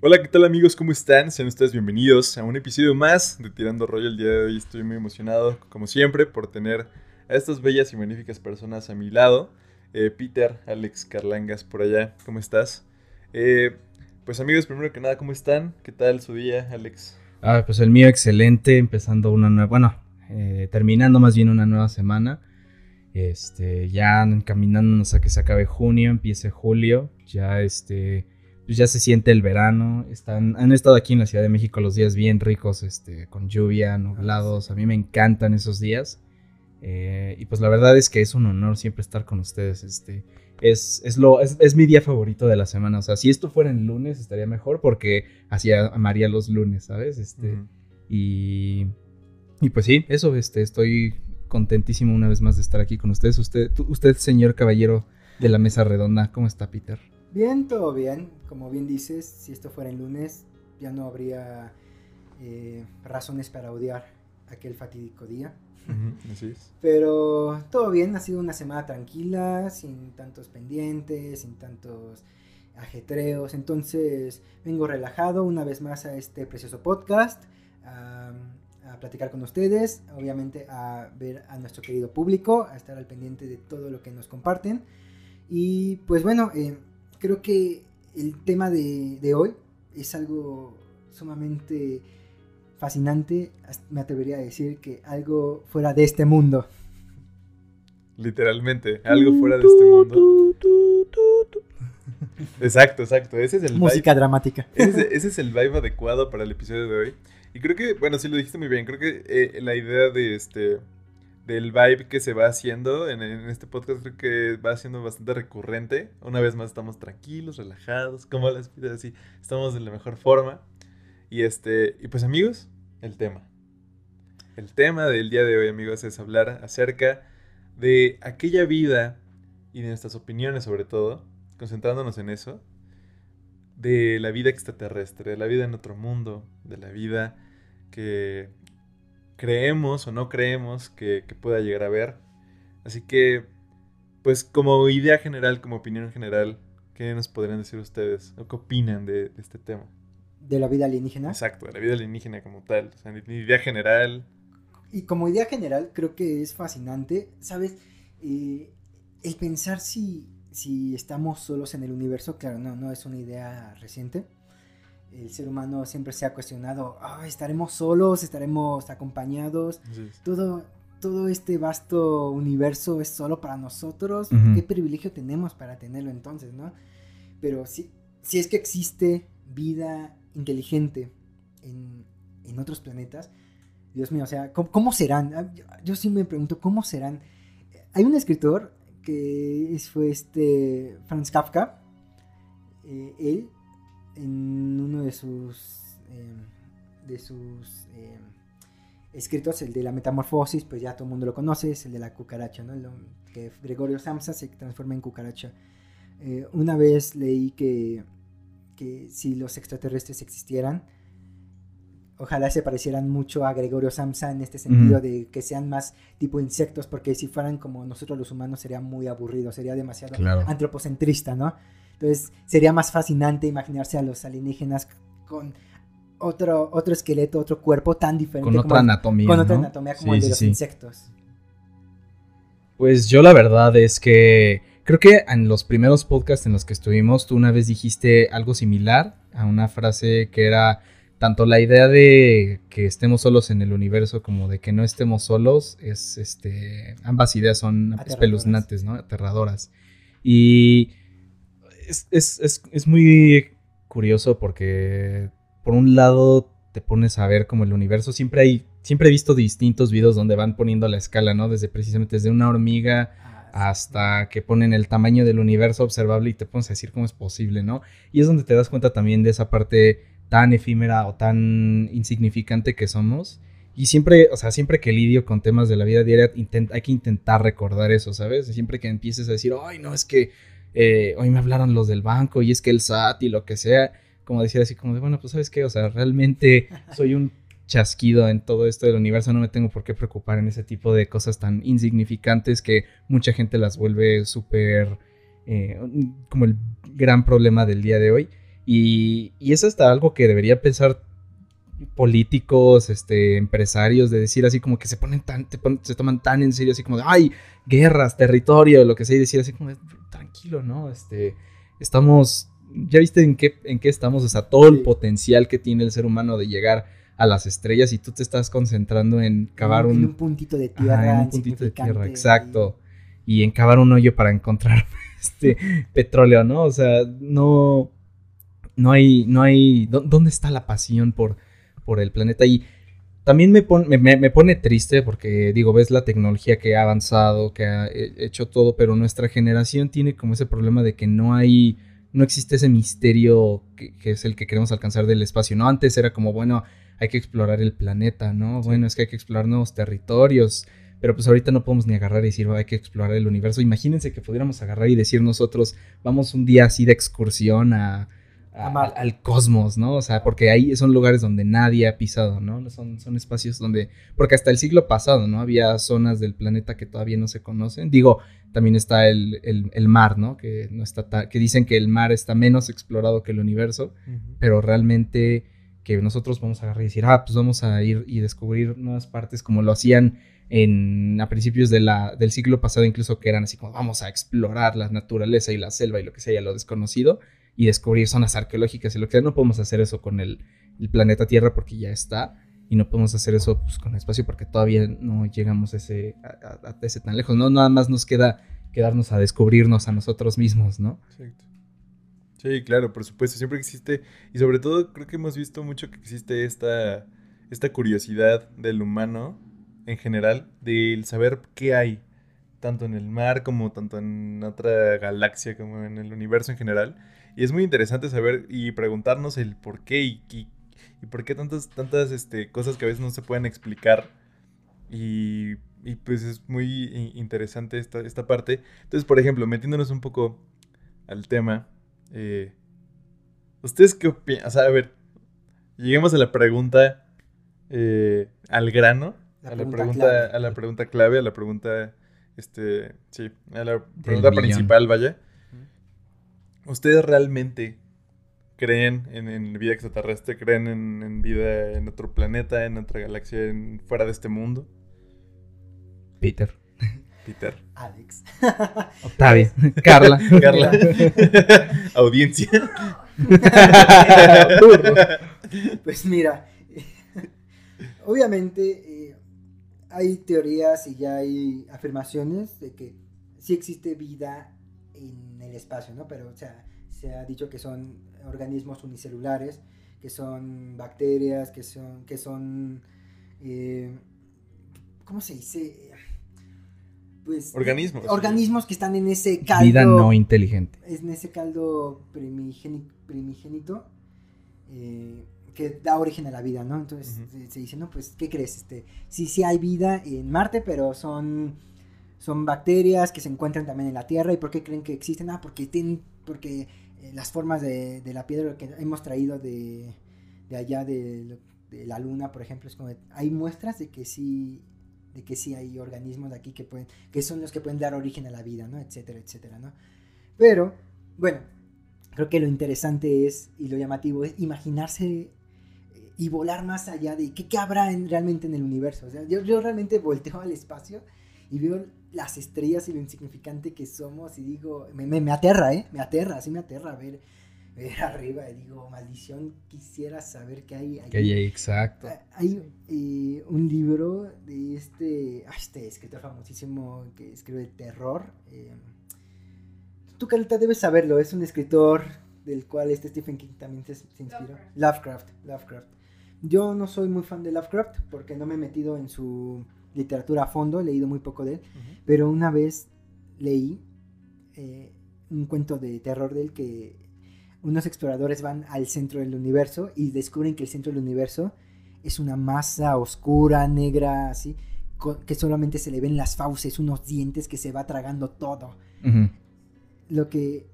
Hola, ¿qué tal amigos? ¿Cómo están? Sean ustedes bienvenidos a un episodio más de Tirando Rollo. El día de hoy estoy muy emocionado, como siempre, por tener a estas bellas y magníficas personas a mi lado. Eh, Peter, Alex, Carlangas, por allá, ¿cómo estás? Eh, pues amigos, primero que nada, ¿cómo están? ¿Qué tal su día, Alex? Ah, pues el mío excelente, empezando una nueva, bueno, eh, terminando más bien una nueva semana. Este, ya encaminándonos a que se acabe junio, empiece julio, ya este pues ya se siente el verano. Están, han estado aquí en la Ciudad de México los días bien ricos, este, con lluvia, nublados. A mí me encantan esos días. Eh, y pues la verdad es que es un honor siempre estar con ustedes. Este, es, es, lo, es, mi día favorito de la semana. O sea, si esto fuera en lunes estaría mejor porque así amaría los lunes, ¿sabes? Este, y, y pues sí, eso, este, estoy contentísimo una vez más de estar aquí con ustedes. Usted, usted señor caballero de la mesa redonda, ¿cómo está Peter? Bien, todo bien. Como bien dices, si esto fuera el lunes, ya no habría eh, razones para odiar aquel fatídico día. Pero todo bien, ha sido una semana tranquila, sin tantos pendientes, sin tantos ajetreos. Entonces vengo relajado una vez más a este precioso podcast, a, platicar con ustedes, obviamente a ver a nuestro querido público, a estar al pendiente de todo lo que nos comparten. Y pues bueno, eh, creo que el tema de, hoy es algo sumamente fascinante, me atrevería a decir que algo fuera de este mundo. Literalmente, algo fuera de este mundo. Exacto, exacto. Ese es el Música dramática. Ese, es el vibe adecuado para el episodio de hoy. Y creo que, bueno, sí lo dijiste muy bien. Creo que eh, la idea de este del vibe que se va haciendo en, este podcast creo que va siendo bastante recurrente. Una vez más estamos tranquilos, relajados, como las pidas así, estamos de la mejor forma. Y este, y pues amigos, el tema. El tema del día de hoy, amigos, es hablar acerca de aquella vida y de nuestras opiniones sobre todo, concentrándonos en eso, de la vida extraterrestre, de la vida en otro mundo, de la vida que creemos o no creemos que, pueda llegar a ver. Así que, pues como idea general, como opinión general, ¿qué nos podrían decir ustedes? ¿O qué opinan de, este tema? ¿De la vida alienígena? Exacto, de la vida alienígena como tal. O sea, idea general. Y como idea general, creo que es fascinante, ¿sabes? Eh, el pensar si, si estamos solos en el universo, claro, no, no es una idea reciente el ser humano siempre se ha cuestionado, ¿estaremos solos? ¿Estaremos acompañados? Todo, todo este vasto universo es solo para nosotros. ¿Qué privilegio tenemos para tenerlo entonces, no? Pero si, si es que existe vida inteligente en, otros planetas, Dios mío, o sea, ¿cómo, serán? Ah, yo, sí me pregunto, ¿cómo serán? Hay un escritor que fue este Franz Kafka. Eh, él en uno de sus, em, de sus em, escritos, el de la metamorfosis, pues ya todo el mundo lo conoce, es el de la cucaracha, ¿no? que Gregorio Samsa se transforma en cucaracha. Eh, una vez leí que, que si los extraterrestres existieran, ojalá se parecieran mucho a Gregorio Samsa en este sentido de que sean más tipo insectos, porque si fueran como nosotros los humanos sería muy aburrido, sería demasiado antropocentrista, ¿no? Entonces sería más fascinante imaginarse a los alienígenas con otro, otro esqueleto, otro cuerpo tan diferente. Con otra anatomía. Con otra anatomía como el de los insectos. Pues yo la verdad es que creo que en los primeros podcasts en los que estuvimos, tú una vez dijiste algo similar a una frase que era tanto la idea de que estemos solos en el universo como de que no estemos solos, es este, ambas ideas son espeluznantes, ¿no? Aterradoras. Y es, muy curioso porque por un lado te pones a ver como el universo, siempre hay, siempre he visto distintos videos donde van poniendo la escala, ¿no? Desde precisamente desde una hormiga ah, hasta que ponen el tamaño del universo observable y te pones a decir cómo es posible, ¿no? Y es donde te das cuenta también de esa parte tan efímera o tan insignificante que somos. Y siempre, o sea, siempre que lidio con temas de la vida diaria, hay que intentar recordar eso, ¿sabes? Siempre que empieces a decir, ay, no, es que eh, hoy me hablaron los del banco y es que el SAT y lo que sea, como decía así como de, bueno, pues sabes qué, o sea, realmente soy un chasquido en todo esto del universo, no me tengo por qué preocupar en ese tipo de cosas tan insignificantes que mucha gente las vuelve súper, eh, como el gran problema del día de hoy. Y, y eso está algo que debería pensar políticos, este, empresarios, de decir así como que se ponen tan, se toman tan en serio, así como de, ay, guerras, territorio, lo que sea, y decir así como, tranquilo, ¿no? Este, estamos, ya viste en qué, en qué estamos, o sea, todo el potencial que tiene el ser humano de llegar a las estrellas y tú te estás concentrando en cavar un, un puntito de tierra, un puntito de tierra, exacto, y... y en cavar un hoyo para encontrar este petróleo, ¿no? O sea, no, no hay, no hay, ¿dónde está la pasión por por el planeta. Y también me, me, pone triste porque, digo, ves la tecnología que ha avanzado, que ha hecho todo, pero nuestra generación tiene como ese problema de que no hay, no existe ese misterio que, es el que queremos alcanzar del espacio, ¿no? Antes era como, bueno, hay que explorar el planeta, ¿no? Bueno, es que hay que explorar nuevos territorios. Pero pues ahorita no podemos ni agarrar y decir, hay que explorar el universo. Imagínense que pudiéramos agarrar y decir nosotros, vamos un día así de excursión a, al cosmos, ¿no? O sea, porque ahí son lugares donde nadie ha pisado, ¿no? Son, son espacios donde, porque hasta el siglo pasado, ¿no? Había zonas del planeta que todavía no se conocen. Digo, también está el, mar, ¿no? Que, no está que dicen que el mar está menos explorado que el universo, pero realmente que nosotros vamos a agarrar y decir, ah, pues vamos a ir y descubrir nuevas partes como lo hacían en, a principios de la, del siglo pasado, incluso que eran así como vamos a explorar la naturaleza y la selva y lo que sea, lo desconocido y descubrir zonas arqueológicas y lo que sea. No podemos hacer eso con el, planeta Tierra porque ya está. Y no podemos hacer eso pues, con el espacio porque todavía no llegamos a ese, a, ese tan lejos. No, nada más nos queda quedarnos a descubrirnos a nosotros mismos, ¿no? Exacto. Sí, claro, por supuesto, siempre existe, y sobre todo creo que hemos visto mucho que existe esta, esta curiosidad del humano en general, del saber qué hay, tanto en el mar como tanto en otra galaxia, como en el universo en general. Y es muy interesante saber y preguntarnos el por qué y, y, por qué tantas, tantas este, cosas que a veces no se pueden explicar. Y, y pues es muy interesante esta, esta parte. Entonces, por ejemplo, metiéndonos un poco al tema, eh, ¿ustedes qué opinan? O sea, a ver, lleguemos a la pregunta eh, al grano, a, la pregunta, a la pregunta clave, a la pregunta, este, sí, a la pregunta principal, vaya. ¿Ustedes realmente creen en, vida extraterrestre? ¿Creen en, vida en otro planeta, en otra galaxia, en, fuera de este mundo? Peter. Peter. Alex. Octavia. Carla. Carla. Audiencia. pues mira, obviamente eh, hay teorías y ya hay afirmaciones de que sí existe vida en el espacio, ¿no? Pero, o sea, se ha dicho que son organismos unicelulares, que son bacterias, que son, que son, eh, ¿cómo se dice? Pues, organismos. Organismos que están en ese caldo. Vida no inteligente. En ese caldo primigénito, eh, que da origen a la vida, ¿no? Entonces se, dice, no, pues, ¿qué crees? Este, sí, sí hay vida en Marte, pero son son bacterias que se encuentran también en la Tierra. ¿Y por qué creen que existen? Ah, porque, tienen, porque eh, las formas de, la piedra que hemos traído de, allá de, la Luna, por ejemplo, es como hay muestras de que sí de que sí hay organismos de aquí que pueden que son los que pueden dar origen a la vida, ¿no? etcétera, etcétera, ¿no? Pero bueno, creo que lo interesante es y lo llamativo es imaginarse eh, y volar más allá de qué, qué habrá realmente en el universo. O sea, yo, yo realmente volteo al espacio y veo las estrellas y lo insignificante que somos y digo, me, me, aterra, ¿eh? Me aterra, sí me aterra ver, ver arriba y digo, maldición, quisiera saber qué hay ahí. Que hay exacto. Ah, hay eh, un libro de este, este escritor famosísimo que escribe terror. Eh, tú, Carlita, debes saberlo, es un escritor del cual este Stephen King también se, inspiró. Lovecraft, Lovecraft. Yo no soy muy fan de Lovecraft porque no me he metido en su literatura a fondo, he leído muy poco de él, pero una vez leí eh, un cuento de terror de él que unos exploradores van al centro del universo y descubren que el centro del universo es una masa oscura, negra, así, que solamente se le ven las fauces, unos dientes que se va tragando todo. Lo que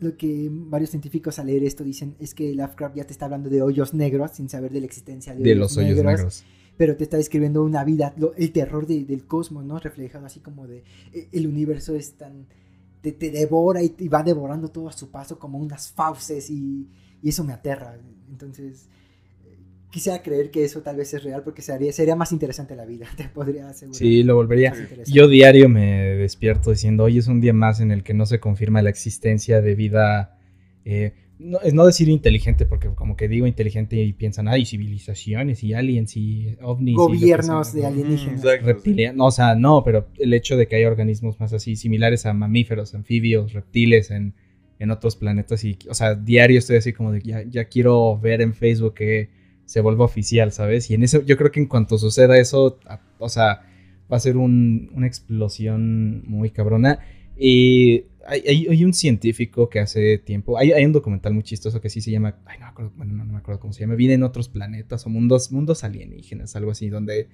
lo que varios científicos al leer esto dicen es que Lovecraft ya te está hablando de hoyos negros sin saber de la existencia de, los hoyos negros pero te está describiendo una vida, el terror del cosmos, ¿no? Reflejado así como de e, el universo es tan... te, devora y, va devorando todo a su paso como unas fauces y, y eso me aterra. Entonces, eh, quisiera creer que eso tal vez es real porque sería, sería más interesante la vida, te podría asegurar. Sí, lo volvería. Yo diario me despierto diciendo, hoy es un día más en el que no se confirma la existencia de vida, eh, no, es no decir inteligente, porque como que digo inteligente y piensan, ay, civilizaciones y aliens y ovnis. Gobiernos sea". de alienígenas. Exacto. reptilianos, no, o sea, no, pero el hecho de que haya organismos más así, similares a mamíferos, anfibios, reptiles en, en otros planetas y, o sea, diario estoy así como de, ya, ya quiero ver en Facebook que se vuelva oficial, ¿sabes? Y en eso, yo creo que en cuanto suceda eso, a- o sea, va a ser un- una explosión muy cabrona. Y hay, hay- hay un científico que hace tiempo, hay, hay un documental muy chistoso que sí se llama, ay, no me acuerdo, bueno, no, no me acuerdo cómo se llama, Vida en otros planetas o mundos, mundos alienígenas, algo así, donde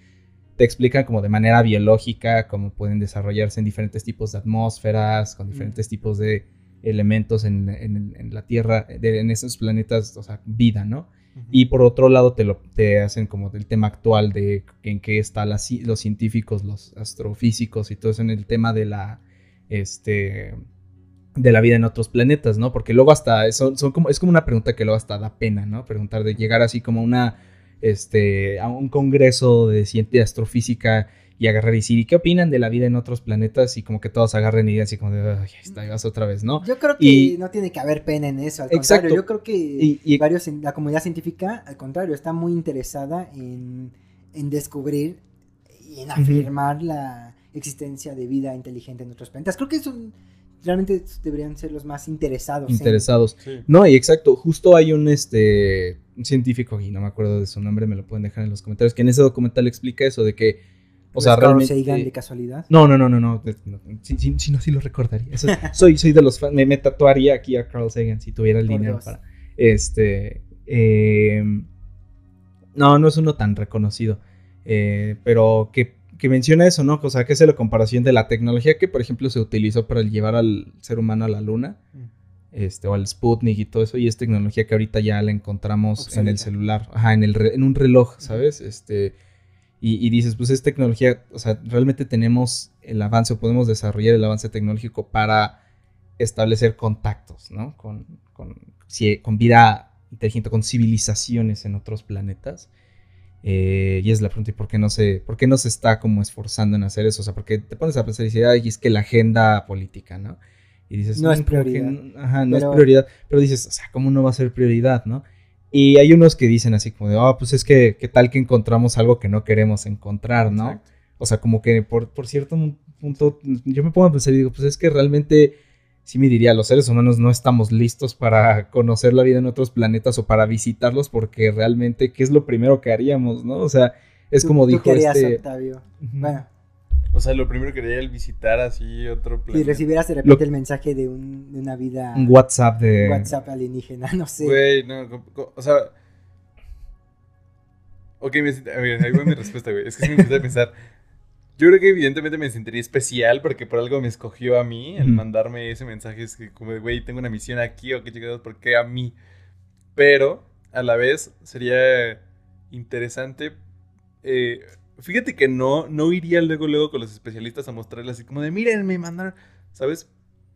te explican como de manera biológica cómo pueden desarrollarse en diferentes tipos de atmósferas, con diferentes tipos de elementos en, en- en la Tierra, de- en esos planetas, o sea, vida, ¿no? Y por otro lado te, lo, te hacen como del tema actual de en qué están los científicos, los astrofísicos y todo eso en el tema de la, este, de la vida en otros planetas, ¿no? Porque luego hasta, son, son como, es como una pregunta que luego hasta da pena, ¿no? Preguntar de llegar así como una, este, a un congreso de ciencia astrofísica y agarrar y decir, ¿y qué opinan de la vida en otros planetas? Y como que todos agarren y digan así como de, ay, está, ahí vas otra vez, ¿no? Yo creo que Y- no tiene que haber pena en eso, al Exacto. contrario, yo creo que Y, y- varios, la comunidad científica, al contrario, está muy interesada en, en descubrir y en afirmar la existencia de vida inteligente en otros planetas. Creo que son, realmente deberían ser los más interesados. en- interesados. Sí. No, y exacto, justo hay un este un científico, y no me acuerdo de su nombre, me lo pueden dejar en los comentarios, que en ese documental explica eso de que, o ¿No sea, realmente... Sagan de casualidad. No, no, no, no, no, sí, sí, sí, no, sí lo recordaría. Eso- soy, soy de los fans, me, me tatuaría aquí a Carl Sagan si tuviera el Por dinero para... Este... eh, no, no es uno tan reconocido, eh, pero que, que menciona eso, ¿no? O sea, que es la comparación de la tecnología que, por ejemplo, se utilizó para llevar al ser humano a la luna este, o al Sputnik y todo eso, y es tecnología que ahorita ya la encontramos en el celular, ajá, en, el re- en un reloj, ¿sabes? Este, y, y dices, pues es tecnología, o sea, realmente tenemos el avance o podemos desarrollar el avance tecnológico para establecer contactos, ¿no? Con, con, con vida inteligente, con civilizaciones en otros planetas. Eh, y es la pregunta, ¿y por qué, no se, por qué no se está como esforzando en hacer eso? O sea, porque te pones a pensar y es que la agenda política, ¿no? Y dices, No es "Mm, ¿por qué prioridad". no?". Ajá, no Pero- es prioridad. Pero dices, o sea, ¿cómo no va a ser prioridad, no? Y hay unos que dicen así como de, ah, pues es que, ¿qué tal que encontramos algo que no queremos encontrar, no? Exacto. O sea, como que por, por cierto punto, yo me pongo a pensar y digo, pues es que realmente, sí me diría, los seres humanos no estamos listos para conocer la vida en otros planetas o para visitarlos porque realmente, ¿qué es lo primero que haríamos, no? O sea, es ¿Tú- como tú dijo qué harías, este... Octavio? Bueno, O sea, lo primero que haría el visitar así otro si planeta. recibieras de repente Lo- el mensaje de, un- de una vida Un WhatsApp de... WhatsApp alienígena, no sé. Güey, no, o sea... Ok, me siento- a ver, ahí va mi respuesta, güey. Es que sí me empecé a pensar. Yo creo que evidentemente me sentiría especial porque por algo me escogió a mí el mandarme ese mensaje. Es que como, de, güey, tengo una misión aquí o qué chingados, ¿por qué a mí? Pero a la vez sería interesante. eh, fíjate que no, no iría luego, luego con los especialistas a mostrarles así como de, miren, me mandaron, ¿sabes?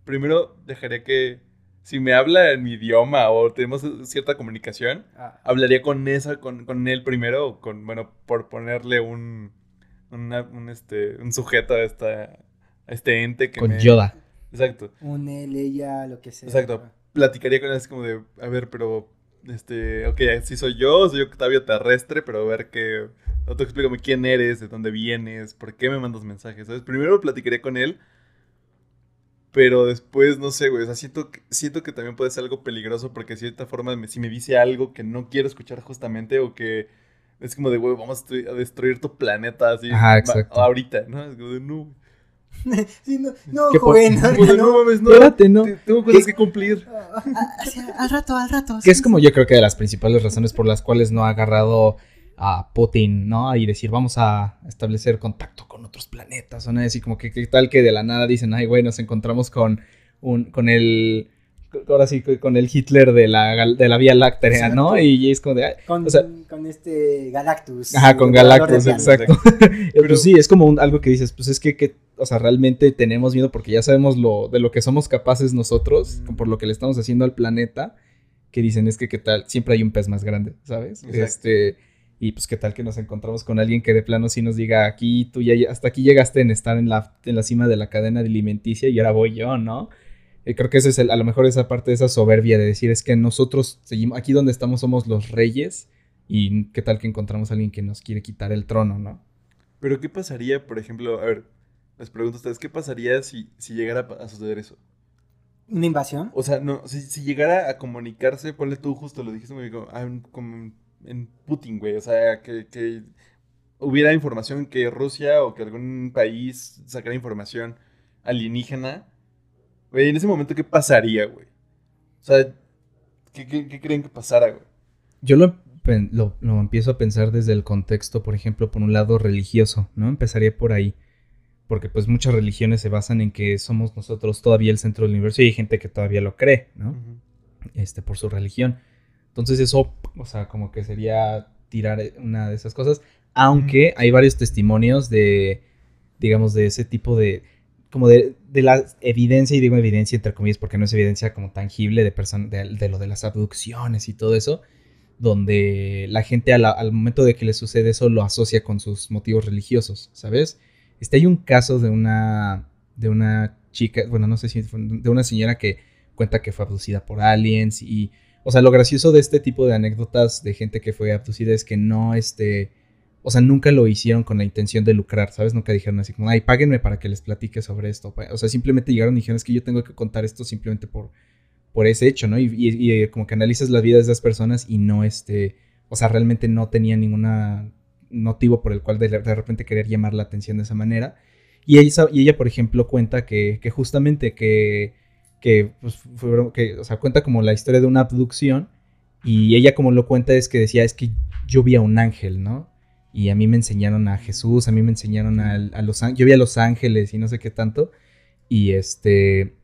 Primero dejaría que, si me habla en mi idioma o tenemos cierta comunicación, Ah, hablaría con esa, con, con él primero, o con, bueno, por ponerle un, una- un, este, un sujeto a, esta, a este ente que Con me... Yoda. Exacto. un él, ella, lo que sea. Exacto. Platicaría con él así como de, a ver, pero, este, ok, sí soy yo, soy Octavio Terrestre, pero a ver que, no te explícame quién eres, de dónde vienes, por qué me mandas mensajes, ¿sabes? Primero platicaría con él, pero después, no sé, güey, o sea, siento que, siento que también puede ser algo peligroso porque de cierta forma, me- si me dice algo que no quiero escuchar justamente o que es como de, güey, vamos a destruir- tu planeta así, Ajá, va- exacto. ahorita, ¿no? Es como de, no, Sí, no, no ¿Qué por- joven, no no. mames, no, Espérate, ¿no? te- tengo cosas que cumplir. Al rato, al rato. Que sí, es como yo creo que de las principales razones por las cuales no ha agarrado a Putin, ¿no? Y decir, vamos a establecer contacto con otros planetas, o nada así como que, que tal que de la nada dicen, ay, güey, nos encontramos con un, con el, ahora sí, con el Hitler de la, de la Vía Láctea, Exacto. ¿no? Y, y es como de, ay, Con, o sea- con este Galactus. Ajá, con Galactus, exacto. Pero- pues sí, es como un- algo que dices, pues es que, que, o sea, realmente tenemos miedo porque ya sabemos lo, de lo que somos capaces nosotros, Mm. por lo que le estamos haciendo al planeta, que dicen es que qué tal, siempre hay un pez más grande, ¿sabes? Exacto. Este, y pues qué tal que nos encontramos con alguien que de plano sí nos diga, aquí tú ya, hasta aquí llegaste en estar en la, en la cima de la cadena alimenticia y ahora voy yo, ¿no? Eh, creo que ese es el, a lo mejor esa parte de esa soberbia de decir es que nosotros seguimos, aquí donde estamos somos los reyes y qué tal que encontramos a alguien que nos quiere quitar el trono, ¿no? Pero ¿qué pasaría, por ejemplo, a ver, les pregunto a ustedes, ¿qué pasaría si, si llegara a suceder eso? ¿Una invasión? O sea, no, si, si llegara a comunicarse, ponle tú justo, lo dijiste muy bien, como, ah, en- como en Putin, güey, o sea, que, que hubiera información que Rusia o que algún país sacara información alienígena, güey, en ese momento, ¿qué pasaría, güey? O sea, ¿qué, qué- qué creen que pasara, güey? Yo lo, lo, lo empiezo a pensar desde el contexto, por ejemplo, por un lado religioso, ¿no? Empezaría por ahí. Porque pues muchas religiones se basan en que somos nosotros todavía el centro del universo y hay gente que todavía lo cree, ¿no? Este, por su religión. Entonces eso, o sea, como que sería tirar una de esas cosas. Aunque hay varios testimonios de, digamos, de ese tipo de, como de, de la evidencia, y digo evidencia entre comillas porque no es evidencia como tangible de, de, de lo de las abducciones y todo eso, donde la gente al momento de que le sucede eso lo asocia con sus motivos religiosos, ¿sabes? Este hay un caso de una, de una chica, bueno, no sé si de una señora que cuenta que fue abducida por aliens y, o sea, lo gracioso de este tipo de anécdotas de gente que fue abducida es que no, este, o sea, nunca lo hicieron con la intención de lucrar, ¿sabes? Nunca dijeron así como, ay, páguenme para que les platique sobre esto. O sea, simplemente llegaron y dijeron, es que yo tengo que contar esto simplemente por, por ese hecho, ¿no? Y, y como que analizas la vida de esas personas y no, este, o sea, realmente no tenía ningún motivo por el cual de, de repente querer llamar la atención de esa manera. Y ella, y ella por ejemplo, cuenta que, que justamente que, que, pues, fue- que, o sea, cuenta como la historia de una abducción y ella como lo cuenta es que decía, es que yo vi a un ángel, ¿no? Y a mí me enseñaron a Jesús, a mí me enseñaron a, a los ángeles, yo vi a los ángeles y no sé qué tanto. Y este,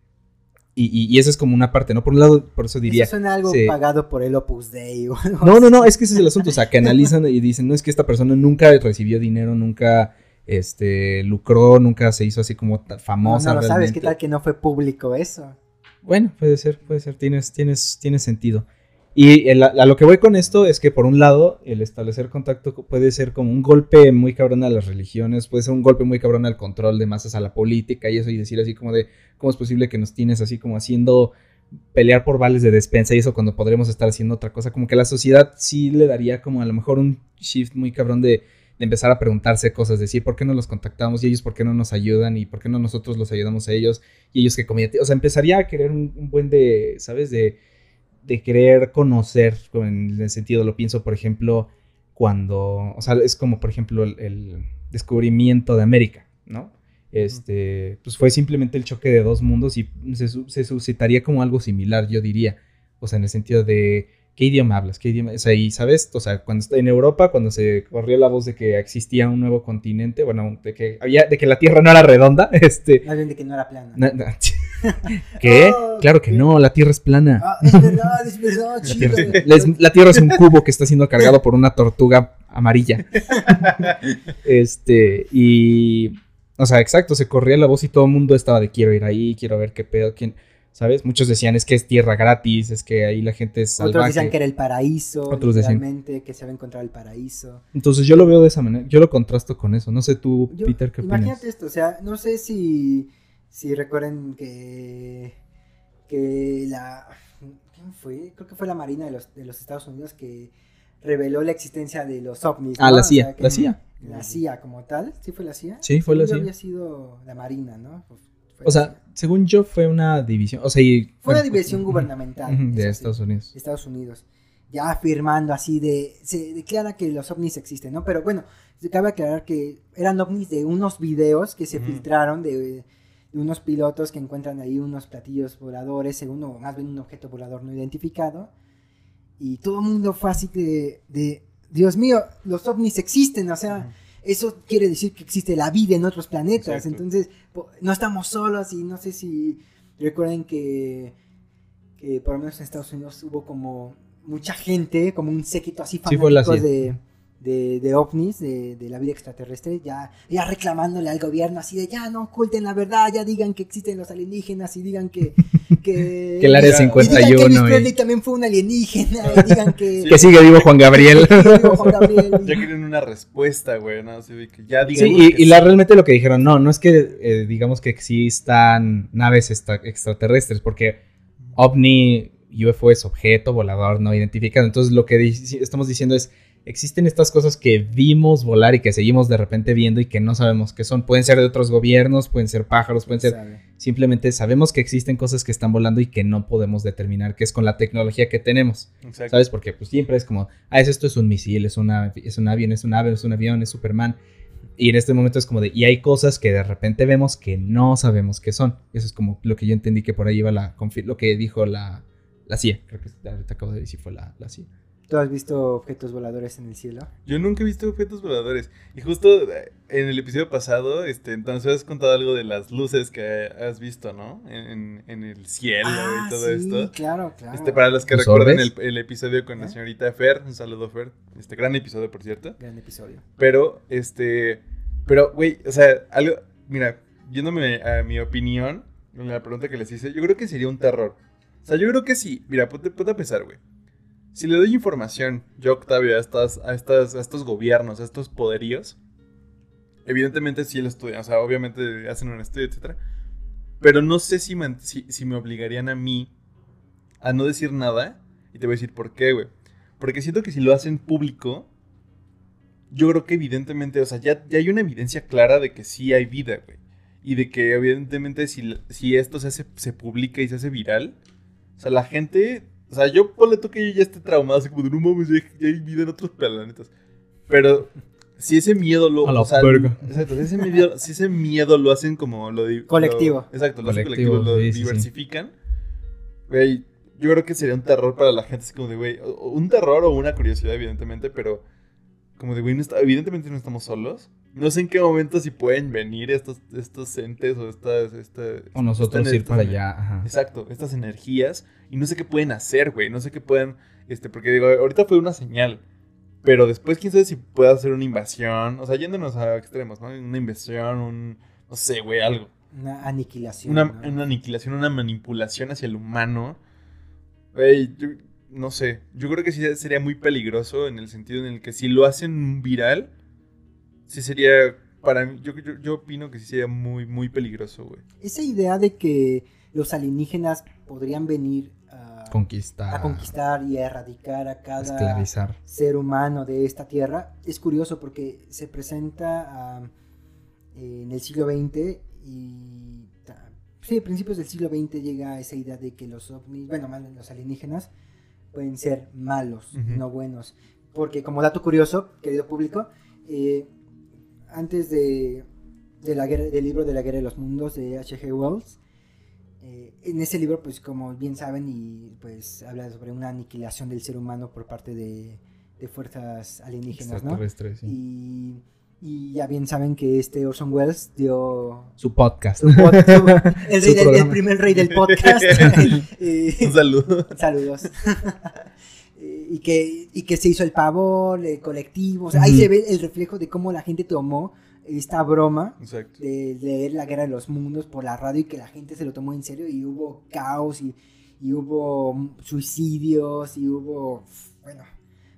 y, y, y esa es como una parte, ¿no? Por un lado, por eso diría... Eso suena algo pagado por el Opus Dei o algo No, no, no, es que ese es el asunto. O sea, que analizan y dicen, no es que esta persona nunca recibió dinero, nunca este, lucró, nunca se hizo así como ta- No, famosa. no lo sabes. ¿qué tal que no fue público eso? Bueno, puede ser, puede ser, tienes, tienes, tiene sentido. Y el- a lo que voy con esto es que por un lado, el establecer contacto co- puede ser como un golpe muy cabrón a las religiones, puede ser un golpe muy cabrón al control de masas, a la política y eso, y decir así como de, ¿cómo es posible que nos tienes así como haciendo pelear por vales de despensa y eso cuando podremos estar haciendo otra cosa? Como que la sociedad sí le daría como a lo mejor un shift muy cabrón de, de empezar a preguntarse cosas, decir, ¿por qué no los contactamos y ellos por qué no nos ayudan y por qué no nosotros los ayudamos a ellos? y ellos que comían. O sea, empezaría a querer un, un buen de, ¿sabes? De, de querer conocer, en el sentido, lo pienso, por ejemplo, cuando, o sea, es como, por ejemplo, el, el descubrimiento de América, ¿no? Este, pues fue simplemente el choque de dos mundos y se, se suscitaría como algo similar, yo diría. O sea, en el sentido de, ¿qué idioma hablas? ¿Qué idioma? O sea, y sabes, o sea, cuando está en Europa, cuando se corrió la voz de que existía un nuevo continente, bueno, de que había, de que la Tierra no era redonda, este, Más bien de que no era plana. Na- na- ¿Qué? Oh, claro que ¿qué? no, la Tierra es plana. Ah, es verdad, es verdad, La chido. tierra, la, es- la Tierra es un cubo que está siendo cargado por una tortuga amarilla. Este, y. O sea, exacto, se corría la voz y todo el mundo estaba de quiero ir ahí, quiero ver qué pedo, quién. ¿Sabes? Muchos decían es que es tierra gratis, es que ahí la gente es Otros salvaje. decían que era el paraíso, Otros decían- que se había encontrado el paraíso. Entonces yo lo veo de esa manera, yo lo contrasto con eso. No sé tú, Yo- Peter, qué opinas. imagínate esto, o sea, no sé si, si recuerden que, que la... ¿Quién fue? Creo que fue la Marina de los, de los Estados Unidos que reveló la existencia de los ovnis. Ah, ¿no? la O CIA, sea, la CIA. La CIA como tal, ¿sí fue la CIA? Sí, fue la CIA. había sido la Marina, ¿no? Pues, fue O sea. Según yo fue una división, o sea, y- Fue una división gubernamental. eso de sí. Estados Unidos. de Estados Unidos. Ya afirmando así de. Se declara que los ovnis existen, ¿no? Pero bueno, se cabe aclarar que eran ovnis de unos videos que se filtraron de, de unos pilotos que encuentran ahí unos platillos voladores, según o más bien un objeto volador no identificado. Y todo el mundo fue así de, de. Dios mío, los ovnis existen, o sea. Eso quiere decir que existe la vida en otros planetas. Exacto. Entonces, po- no estamos solos y no sé si recuerden que, que por lo menos en Estados Unidos hubo como mucha gente, como un séquito así Sí, fue la fanáticos CIA. de, de, de ovnis, de, de la vida extraterrestre, ya, ya reclamándole al gobierno así de ya no oculten la verdad, ya digan que existen los alienígenas y digan que... Que, Que el área y digan que 51 y- también fue un alienígena y digan que... Que sigue vivo Juan Gabriel. que vivo Juan Gabriel y- Ya quieren una respuesta, güey, ¿no? Así de que ya Sí, digan. y, y la, realmente lo que dijeron, no, no es que eh, digamos que existan naves esta- extraterrestres, porque ovni, UFO es objeto volador no identificado. Entonces lo que di- estamos diciendo es, existen estas cosas que vimos volar y que seguimos de repente viendo y que no sabemos qué son. Pueden ser de otros gobiernos, pueden ser pájaros, pueden ser... sabe. Simplemente sabemos que existen cosas que están volando y que no podemos determinar qué es con la tecnología que tenemos. Exacto. ¿Sabes? Porque pues siempre es como, ah, es esto es un misil, es, una, es un avión, es un ave, es un avión, es Superman. Y en este momento es como de, y hay cosas que de repente vemos que no sabemos qué son. Eso es como lo que yo entendí que por ahí iba la, lo que dijo la, la CIA. Creo que ahorita acabo de decir fue la, la CIA. ¿Tú has visto objetos voladores en el cielo? Yo nunca he visto objetos voladores. Y justo eh, en el episodio pasado, este, entonces has contado algo de las luces que has visto, ¿no? En, en el cielo y todo sí, esto. claro, claro. Este, para los que ¿Los recuerdan el, episodio con la señorita Fer, un saludo Fer, este gran episodio por cierto. Gran episodio. Pero, este, pero, güey, o sea, algo, mira, yéndome a mi opinión, la pregunta que les hice, yo creo que sería un terror. O sea, yo creo que sí, mira, ponte, ponte a pensar, güey. Si le doy información, yo, Octavio, a, estas, a, estas, a estos gobiernos, a estos poderíos, evidentemente sí lo estudian, o sea, obviamente hacen un estudio, etcétera. Pero no sé si, man- si, si me obligarían a mí a no decir nada. Y te voy a decir por qué, güey. Porque siento que si lo hacen público, yo creo que evidentemente, o sea, ya, ya hay una evidencia clara de que sí hay vida, güey. Y de que evidentemente si, si esto se, hace, se publica y se hace viral, o sea, la gente, o sea, yo ponle tú que yo ya esté traumado, así como de no mames, ya, ya hay vida en otros planetas. Pero si ese miedo lo... A la o sea, verga. Exacto, si ese, miedo, si ese miedo lo hacen como lo... Colectivo. lo- exacto, lo hacen Colectivo, lo sí, sí, sí. diversifican. Güey, yo creo que sería un terror para la gente, así como de, güey, un terror o una curiosidad, evidentemente, pero como de, güey, no está- evidentemente no estamos solos. No sé en qué momento si pueden venir estos, estos entes o estas... estas O nosotros estas- ir para allá. Ajá. Exacto, estas energías. Y no sé qué pueden hacer, güey. No sé qué pueden. Este, porque digo, ahorita fue una señal. Pero después, quién sabe si puede hacer una invasión. O sea, yéndonos a extremos, ¿no? Una invasión, un. No sé, güey, algo. Una aniquilación. Una, ¿no? una aniquilación, una manipulación hacia el humano. Güey, yo no sé. Yo creo que sí sería muy peligroso en el sentido en el que si lo hacen viral, sí sería. Para mí, yo, yo, yo opino que sí sería muy, muy peligroso, güey. Esa idea de que los alienígenas podrían venir a, Conquistar. a conquistar y a erradicar a cada Esclavizar. ser humano de esta tierra es curioso porque se presenta ah, en el siglo XX y sí, a principios del siglo XX llega esa idea de que los ovnis, bueno, más bien los alienígenas pueden ser malos, no buenos. Porque como dato curioso, querido público, eh, antes de, de la guerra, del libro de la guerra de los mundos de H.G. Wells, eh, en ese libro, pues como bien saben, y pues habla sobre una aniquilación del ser humano por parte de, de fuerzas alienígenas, ¿no? Sí. Y, y ya bien saben que este Orson Welles dio Su podcast. su pod- su- el, Su rey del- el primer rey del podcast. Eh, Un saludo. Saludos. Y, que, y que se hizo el pavor, el colectivo. o sea, Ahí se ve el reflejo de cómo la gente tomó esta broma Exacto. de leer la guerra de los mundos por la radio y que la gente se lo tomó en serio y hubo caos y, y hubo suicidios y hubo, bueno,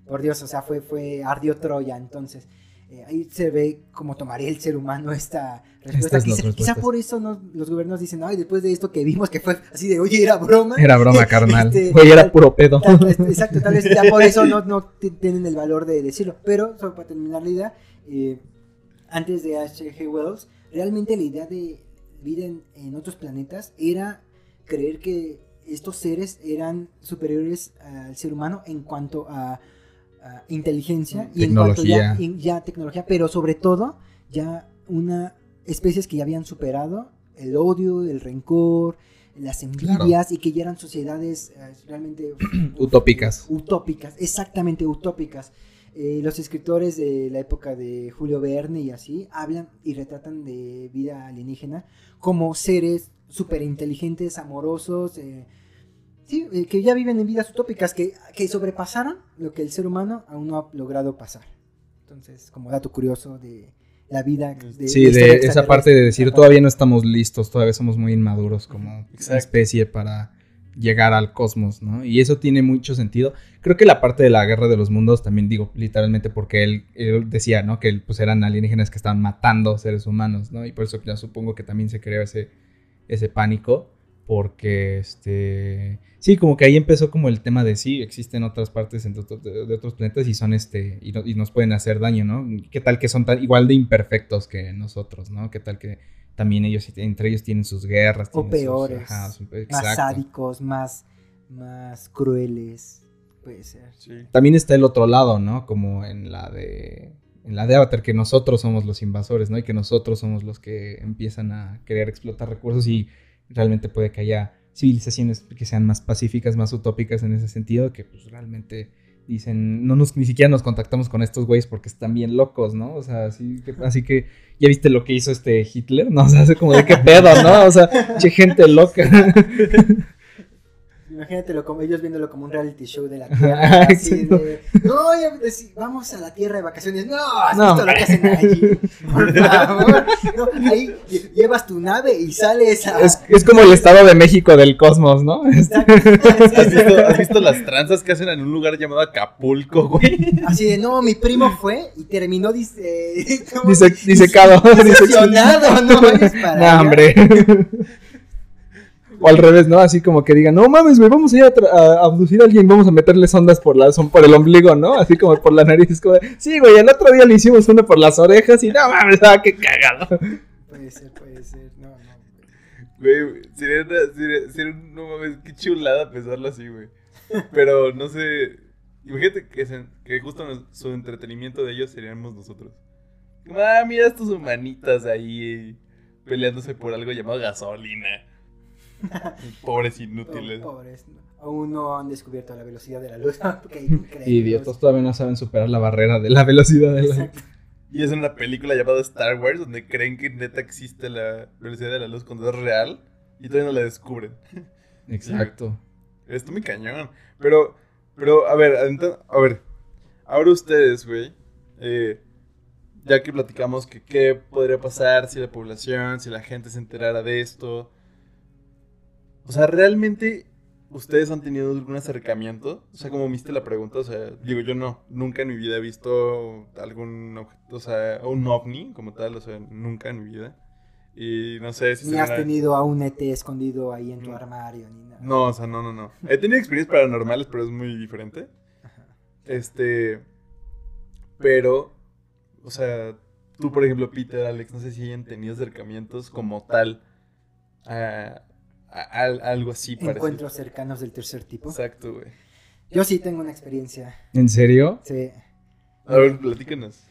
por Dios, o sea, fue, fue ardió Troya. Entonces, eh, ahí se ve cómo tomaría el ser humano esta respuesta. Quizá, por eso no- los gobiernos dicen, ay, después de esto que vimos que fue así de, oye, era broma. Era broma, carnal. Este, Güey, era puro pedo. Tal- tal- exacto, tal vez ya por eso no, tienen el valor de decirlo. Pero, solo para terminar la idea, eh, antes de H.G. Wells, realmente la idea de vida en, en otros planetas era creer que estos seres eran superiores al ser humano en cuanto a, a inteligencia y en cuanto ya, Tecnología. en- ya tecnología, pero sobre todo ya una especies que ya habían superado el odio, el rencor, las envidias y que ya eran sociedades eh, realmente Utópicas. utópicas, exactamente utópicas. Eh, los escritores de la época de Julio Verne y así hablan y retratan de vida alienígena como seres súper inteligentes, amorosos, eh, sí, eh, que ya viven en vidas utópicas, que, que sobrepasaron lo que el ser humano aún no ha logrado pasar. Entonces, como dato curioso de la vida. De, sí, de, esa parte de decir, todavía no estamos listos, todavía somos muy inmaduros como especie para llegar al cosmos, ¿no? Y eso tiene mucho sentido. Creo que la parte de la guerra de los mundos también digo literalmente porque él, decía, ¿no? Que pues eran alienígenas que estaban matando seres humanos, ¿no? Y por eso ya supongo que también se creó ese, ese pánico porque este sí como que ahí empezó como el tema de sí existen otras partes de, otros planetas y son este y, nos pueden hacer daño no qué tal que son tan igual de imperfectos que nosotros no qué tal que también ellos entre ellos tienen sus guerras o peores más sádicos más más crueles puede ser. También está el otro lado no como en la de en la de Avatar que nosotros somos los invasores no y que nosotros somos los que empiezan a querer explotar recursos y realmente puede que haya civilizaciones que sean más pacíficas, más utópicas en ese sentido, que pues realmente dicen, no nos, ni siquiera nos contactamos con estos güeyes porque están bien locos, ¿no? O sea, así que, así que ya viste lo que hizo este Hitler, ¿no? O sea, hace como de qué pedo, ¿no? O sea, che gente loca. Imagínatelo como ellos viéndolo como un reality show de la Tierra. así de, no, vamos a la Tierra de vacaciones. No, has no, visto lo que hacen allí. Por favor. No, ahí llevas tu nave y sales a. Es, es como el Estado de México del cosmos, ¿no? ¿Has visto, ¿Has visto las tranzas que hacen en un lugar llamado Acapulco, güey? Así de, no, mi primo fue y terminó dice, disecado. Diseccionado, no. No, hombre. O al revés, ¿no? Así como que digan, no mames, güey, vamos a ir a, abducir a alguien, vamos a meterle sondas por la, son por el ombligo, ¿no? Así como por la nariz. Como sí, güey, el otro día le hicimos una por las orejas y no mames, ah, qué cagado. Puede ser, puede ser, no, no. Güey, sería, sería, sería, no mames, qué chulada pensarlo así, güey. Pero no sé, imagínate que, que justo su entretenimiento de ellos seríamos nosotros. Ah, mira estos humanitas ahí peleándose por algo llamado gasolina. Pobres inútiles. Pobres. Aún no han descubierto la velocidad de la luz. y idiotas todavía no saben superar la barrera de la velocidad de la luz. Y es una película llamada Star Wars donde creen que neta existe la velocidad de la luz cuando es real y todavía no la descubren. Exacto. Esto muy cañón. Pero, pero, a ver, a ver. Ahora ustedes, güey. Eh, ya que platicamos que qué podría pasar si la población, si la gente se enterara de esto. O sea, realmente ustedes han tenido algún acercamiento. O sea, como viste la pregunta, o sea, digo, yo no, nunca en mi vida he visto algún objeto, o sea, un ovni como tal, o sea, nunca en mi vida. Y no sé si... Ni has tenido a un ET escondido ahí en tu armario, ni nada. No, o sea, no, no, no. He tenido experiencias paranormales, pero es muy diferente. Este... Pero, o sea, tú, por ejemplo, Peter, Alex, no sé si hayan tenido acercamientos como tal a, algo así parecido. Encuentros cercanos del tercer tipo. Exacto, güey. Yo sí tengo una experiencia. ¿En serio? Sí. A ver, platícanos.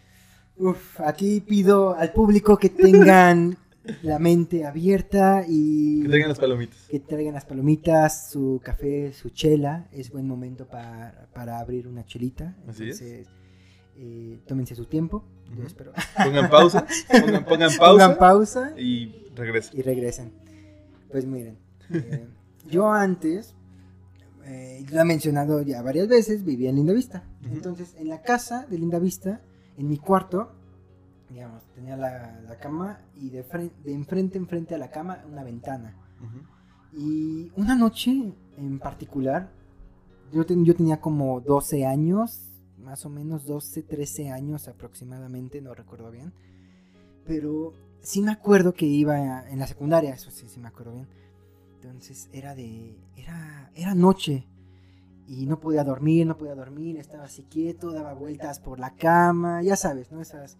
Uf, aquí pido al público que tengan la mente abierta y... Que traigan las palomitas. Que traigan las palomitas, su café, su chela. Es buen momento para, para abrir una chelita. Así Entonces, Eh, tómense su tiempo. Yo espero. Pongan pausa. Pongan, pongan pausa. Pongan pausa. Y regresen. Y regresen. Pues miren, eh, yo antes, eh, lo he mencionado ya varias veces, vivía en Linda Vista. Entonces, en la casa de Linda Vista, en mi cuarto, digamos, tenía la, cama y de, de enfrente, enfrente a la cama, una ventana. Y una noche en particular, yo, yo tenía como 12 años, más o menos 12, 13 años aproximadamente, no recuerdo bien. Pero sí me acuerdo que iba en la secundaria, eso sí, sí me acuerdo bien. Entonces era de. Era, era noche. Y no podía dormir, no podía dormir, estaba así quieto, daba vueltas por la cama, ya sabes, ¿no? Esas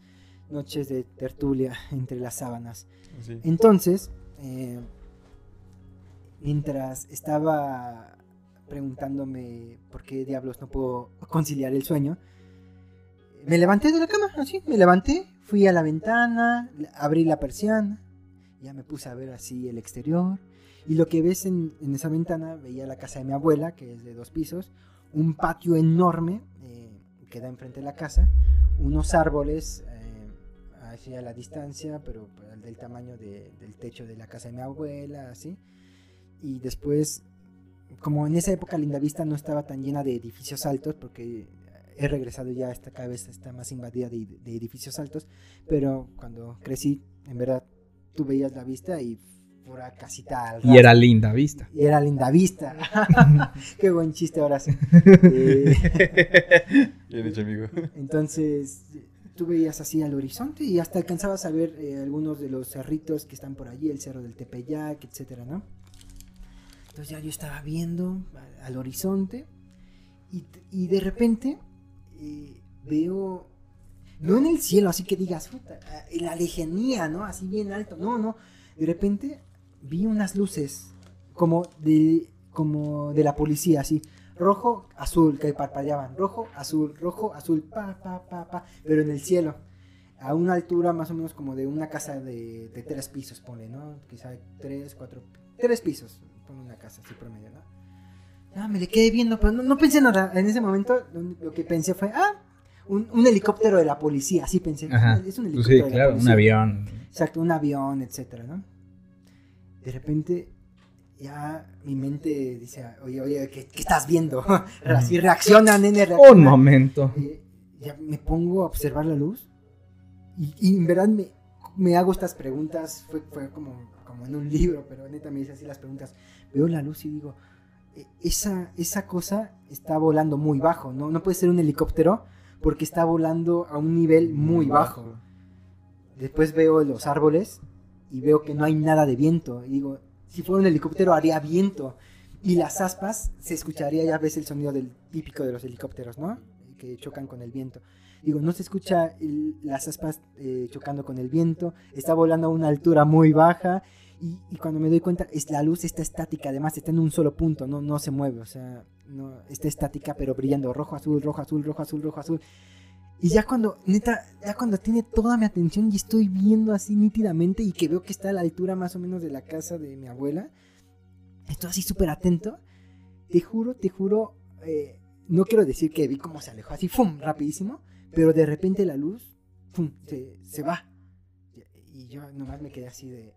noches de tertulia entre las sábanas. Entonces, eh, mientras estaba preguntándome por qué diablos no puedo conciliar el sueño, me levanté de la cama, así, me levanté, fui a la ventana, abrí la persiana, ya me puse a ver así el exterior y lo que ves en, esa ventana, veía la casa de mi abuela, que es de dos pisos, un patio enorme eh, que da enfrente de la casa, unos árboles eh, hacia la distancia, pero del tamaño del techo de la casa de mi abuela, así. Y después, como en esa época Linda Vista no estaba tan llena de edificios altos, porque he regresado ya, esta vez está más invadida de, de edificios altos, pero cuando crecí, en verdad, tú veías la vista y pura casita al Y era linda vista. Y era linda vista. Qué buen chiste ahora sí. Eh, Bien hecho, amigo. entonces, tú veías así al horizonte y hasta alcanzabas a ver eh, algunos de los cerritos que están por allí, el cerro del Tepeyac, etcétera, ¿no? Entonces ya yo estaba viendo a- al horizonte y, y de repente eh, veo, no en el cielo, así que digas, puta, en la lejanía, ¿no? Así bien alto, no, no. De repente vi unas luces como de, como de la policía, así, rojo, azul, que parpadeaban, rojo, azul, rojo, azul, pa, pa, pa, pa, pero en el cielo, a una altura más o menos como de una casa de, de tres pisos, pone, ¿no? Quizá tres, cuatro, tres pisos, pone una casa así promedio, ¿no? Ah, me le quedé viendo, pero no, no pensé nada, en ese momento lo, que pensé fue, ah, un, un helicóptero de la policía, así pensé, Ajá. es un Pues helicóptero sí, de la claro, un policía. avión. Exacto, un avión, etcétera, ¿no? De repente, ya mi mente dice, oye, oye, ¿qué, qué estás viendo? Así reacciona, nene, reacciona. Un momento. Eh, ya me pongo a observar la luz y, y en verdad me, me hago estas preguntas, fue, fue como, como en un libro, pero neta me dice así las preguntas. Veo la luz y digo, "E- esa, esa cosa está volando muy bajo, ¿no? No puede ser un helicóptero porque está volando a un nivel muy bajo. Después veo los árboles y veo que no hay nada de viento. Y digo, si fuera un helicóptero haría viento. Y las aspas se escucharía, ya ves el sonido típico de los helicópteros, ¿no? Que chocan con el viento. Digo, no se escucha las aspas eh, chocando con el viento, está volando a una altura muy baja. Y, y cuando me doy cuenta, es, la luz está estática, además está en un solo punto, no, no se mueve, o sea, no, está estática, pero brillando rojo, azul, rojo, azul, rojo, azul, rojo, azul. Y ya cuando, neta, ya cuando tiene toda mi atención y estoy viendo así nítidamente y que veo que está a la altura más o menos de la casa de mi abuela, estoy así súper atento. Te juro, te juro, eh, no quiero decir que vi cómo se alejó así, ¡fum! rapidísimo, pero de repente la luz, ¡fum! se, se va. Y- yo nomás me quedé así de...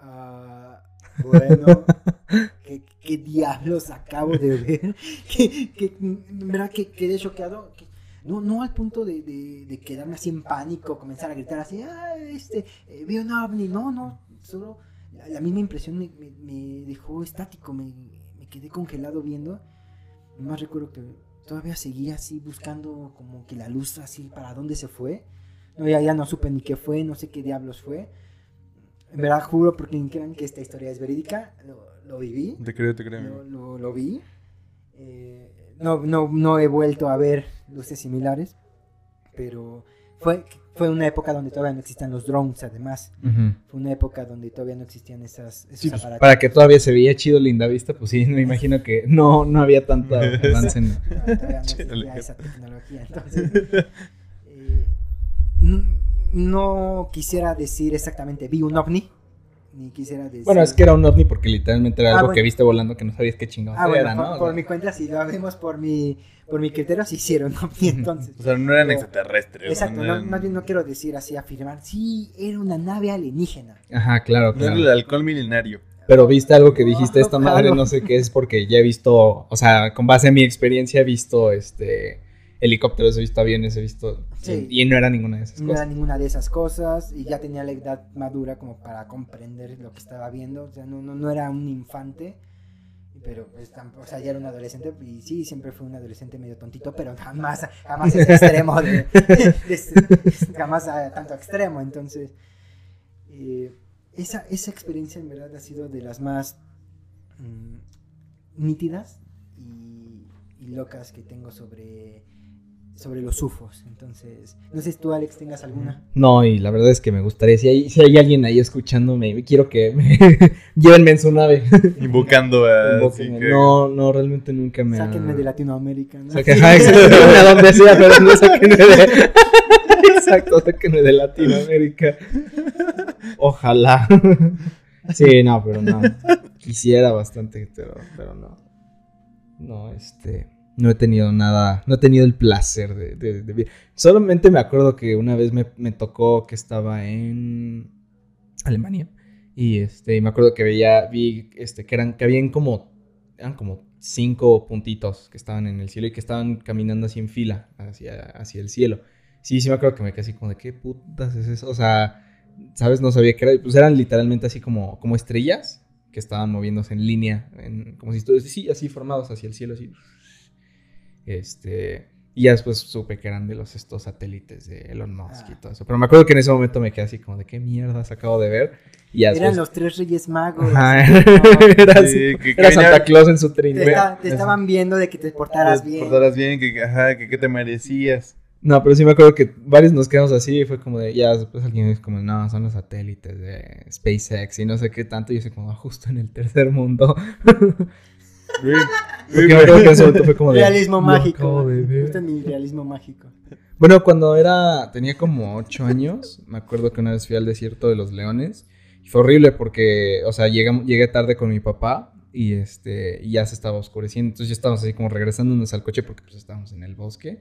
ah, bueno, ¿qué, qué diablos acabo de ver? que, verdad que quedé choqueado. que- no, no al punto de, de- de quedarme así en pánico, comenzar a gritar así, ah, este, eh, veo un ovni. No, no, solo la, la misma impresión me, me- me dejó estático, me, me quedé congelado viendo. Nomás recuerdo que todavía seguía así buscando como que la luz así para dónde se fue. No, ya, ya no supe ni qué fue, no sé qué diablos fue. En verdad juro porque crean que esta historia es verídica, lo, lo viví. Te creo, te creo. Lo, lo- lo vi. Eh, no, no, no he vuelto a ver luces similares. Pero fue, fue una época donde todavía no existían los drones, además. Fue una época donde todavía no existían esas, esos Sí, pues, aparatos. para que todavía se veía chido linda vista, pues sí, me imagino que no, no había tanto avance en... No, todavía no esa tecnología. Entonces, eh, no quisiera decir exactamente vi un ovni. Ni quisiera decir. Bueno, es que era un ovni porque literalmente era Ah, algo bueno. que viste volando que no sabías qué chingados Ah, bueno, era, por, ¿no? por mi cuenta, si lo vemos por mi, por mi criterio, sí hicieron ovni entonces. O sea, no eran extraterrestres. Exacto, no, no, eran- más bien no quiero decir así, afirmar, sí, era una nave alienígena. Ajá, claro, No era claro. el alcohol milenario. Pero viste algo que dijiste, esta madre claro. no sé qué es porque ya he visto, o sea, con base en mi experiencia he visto este helicópteros, he visto aviones, he visto... Sí. Y no era ninguna de esas No era cosas. ninguna de esas cosas y ya tenía la edad madura como para comprender lo que estaba viendo. O sea, no, no, no era un infante, pero pues, o sea, ya era un adolescente y sí, siempre fue un adolescente medio tontito, pero jamás, jamás ese extremo de, de- jamás a tanto extremo. Entonces, eh, esa, esa experiencia en verdad ha sido de las más mm, nítidas y, y locas que tengo sobre, sobre los UFOs. Entonces, no sé si tú, Alex, tengas alguna. No, y la verdad es que me gustaría, si hay, si hay alguien ahí escuchándome, quiero que me llévenme en su nave. Invocando a. así Invóquenme. que- No, no, realmente nunca me ha- Sáquenme de Latinoamérica, ¿no? Sáquenme a donde sea, pero no sáquenme de... Exacto, sáquenme de Latinoamérica. Ojalá. Sí, no, pero no. Quisiera bastante, pero, pero no. No, este... No he tenido nada, no he tenido el placer de, de, Solamente me acuerdo que una vez me, me tocó que estaba en Alemania. Y este, me acuerdo que veía, vi este, que eran, que habían como, eran como cinco puntitos que estaban en el cielo y que estaban caminando así en fila hacia, hacia el cielo. Sí, sí me acuerdo que me quedé así como de qué putas es eso. O sea, ¿sabes? No sabía qué era. Pues eran literalmente así como, como estrellas que estaban moviéndose en línea, en, como si estuvieran, sí, así formados hacia el cielo, así. Este, y ya después supe que eran de los estos satélites de Elon Musk y Ah. todo eso. Pero me acuerdo que en ese momento me quedé así como de qué mierdas acabo de ver. Y ya Eran después- los tres reyes magos. Ajá, No, era, así, Sí, que- que era venía- Santa Claus en su te, trineo. esta- te estaban viendo de que te portaras Te bien. portaras bien, que, ajá, que, que te merecías. No, pero sí me acuerdo que varios nos quedamos así y fue como de, ya después alguien es como, no, son los satélites de SpaceX y no sé qué tanto. Y yo sé como, "Ah, justo en el tercer mundo. Güey, Porque me acuerdo que en ese momento fue como de, Realismo "Lo mágico. acabo de ver". Justo en mi realismo mágico. Bueno, cuando era, tenía como ocho años, me acuerdo que una vez fui al desierto de los leones y fue horrible porque, o sea, llegué, llegué tarde con mi papá y este, y ya se estaba oscureciendo, entonces ya estábamos así como regresándonos al coche porque pues estábamos en el bosque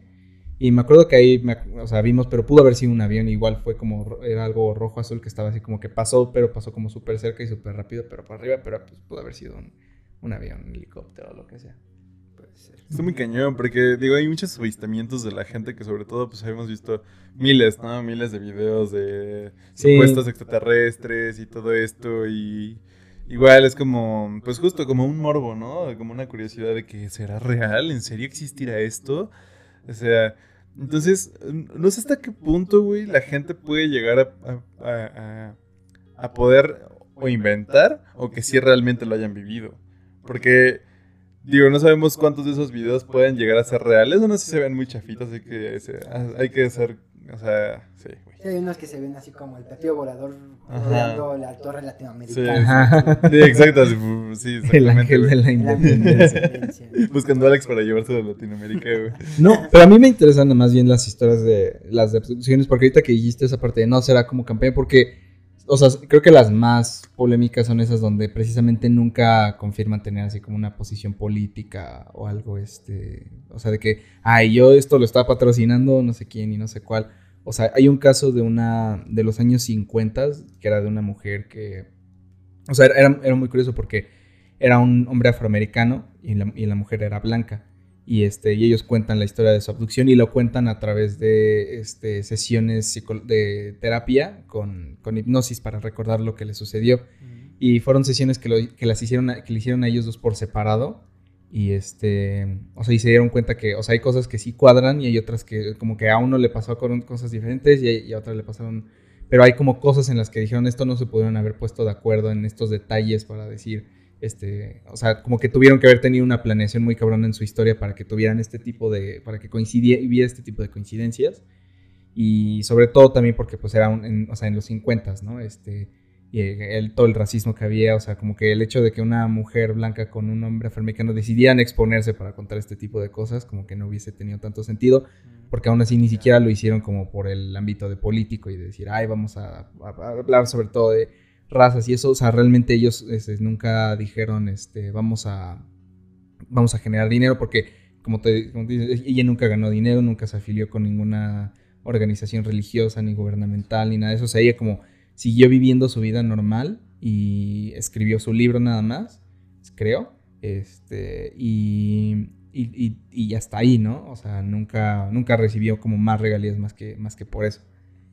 y me acuerdo que ahí, me ac- o sea, vimos, pero pudo haber sido un avión, igual fue como, ro- era algo rojo azul que estaba así como que pasó, pero pasó como súper cerca y súper rápido, pero por arriba, pero pues pudo haber sido un, un avión, un helicóptero o lo que sea. Puede ser. Está muy cañón, porque digo, hay muchos avistamientos de la gente que sobre todo pues hemos visto miles, ¿no? Miles de videos de Sí. supuestos extraterrestres y todo esto y igual es como, pues justo como un morbo, ¿no? Como una curiosidad de que será real, ¿en serio existirá esto? O sea, entonces, no sé hasta qué punto, güey, la gente puede llegar a, a- a- a poder o inventar o que sí realmente lo hayan vivido. Porque Digo, no sabemos cuántos de esos videos pueden llegar a ser reales. Unos sí se ven muy chafitos, así que se- hay que ser. O sea, sí, güey. Sí, hay unos que se ven así como el platillo volador rodeando la torre latinoamericana. Sí, exacto. sí, El exactamente. ángel de la independencia. Buscando a Alex para llevarse de Latinoamérica, güey. No, pero a mí me interesan más bien las historias de las de abducciones, porque ahorita que dijiste esa parte de no será como campaña, porque, o sea, creo que las más polémicas son esas donde precisamente nunca confirman tener así como una posición política o algo, este, o sea, de que, ay, yo esto lo estaba patrocinando no sé quién y no sé cuál. O sea, hay un caso de una, de los años 50, que era de una mujer que, o sea, era, era muy curioso porque era un hombre afroamericano y la, y la mujer era blanca. Y, este, y ellos cuentan la historia de su abducción y lo cuentan a través de este, sesiones de terapia con, con hipnosis para recordar lo que le sucedió. Y fueron sesiones que, lo- que las hicieron a- que le hicieron a ellos dos por separado. Y este, o sea, y se dieron cuenta que, o sea, hay cosas que sí cuadran y hay otras que como que a uno le pasó con cosas diferentes y, a- y a otra le pasaron, pero hay como cosas en las que dijeron esto no se pudieron haber puesto de acuerdo en estos detalles para decir, este, o sea, como que tuvieron que haber tenido una planeación muy cabrona en su historia para que tuvieran este tipo de, para que coincidiera este tipo de coincidencias. Y sobre todo también porque pues era un- en, o sea, en los 50, ¿no? Este, y el, todo el racismo que había, o sea, como que el hecho de que una mujer blanca con un hombre afroamericano decidieran exponerse para contar este tipo de cosas, como que no hubiese tenido tanto sentido, porque aún así ni siquiera lo hicieron como por el ámbito de político y de decir, ay, vamos a, a- a hablar sobre todo de razas y eso, o sea, realmente ellos este, nunca dijeron, este, vamos a, vamos a generar dinero, porque como te, como dices, ella nunca ganó dinero, nunca se afilió con ninguna organización religiosa, ni gubernamental, ni nada de eso, o sea, ella como siguió viviendo su vida normal y escribió su libro nada más, creo, este, y, y, y, y hasta ahí, ¿no? O sea, nunca, nunca recibió como más regalías más que, más que por eso.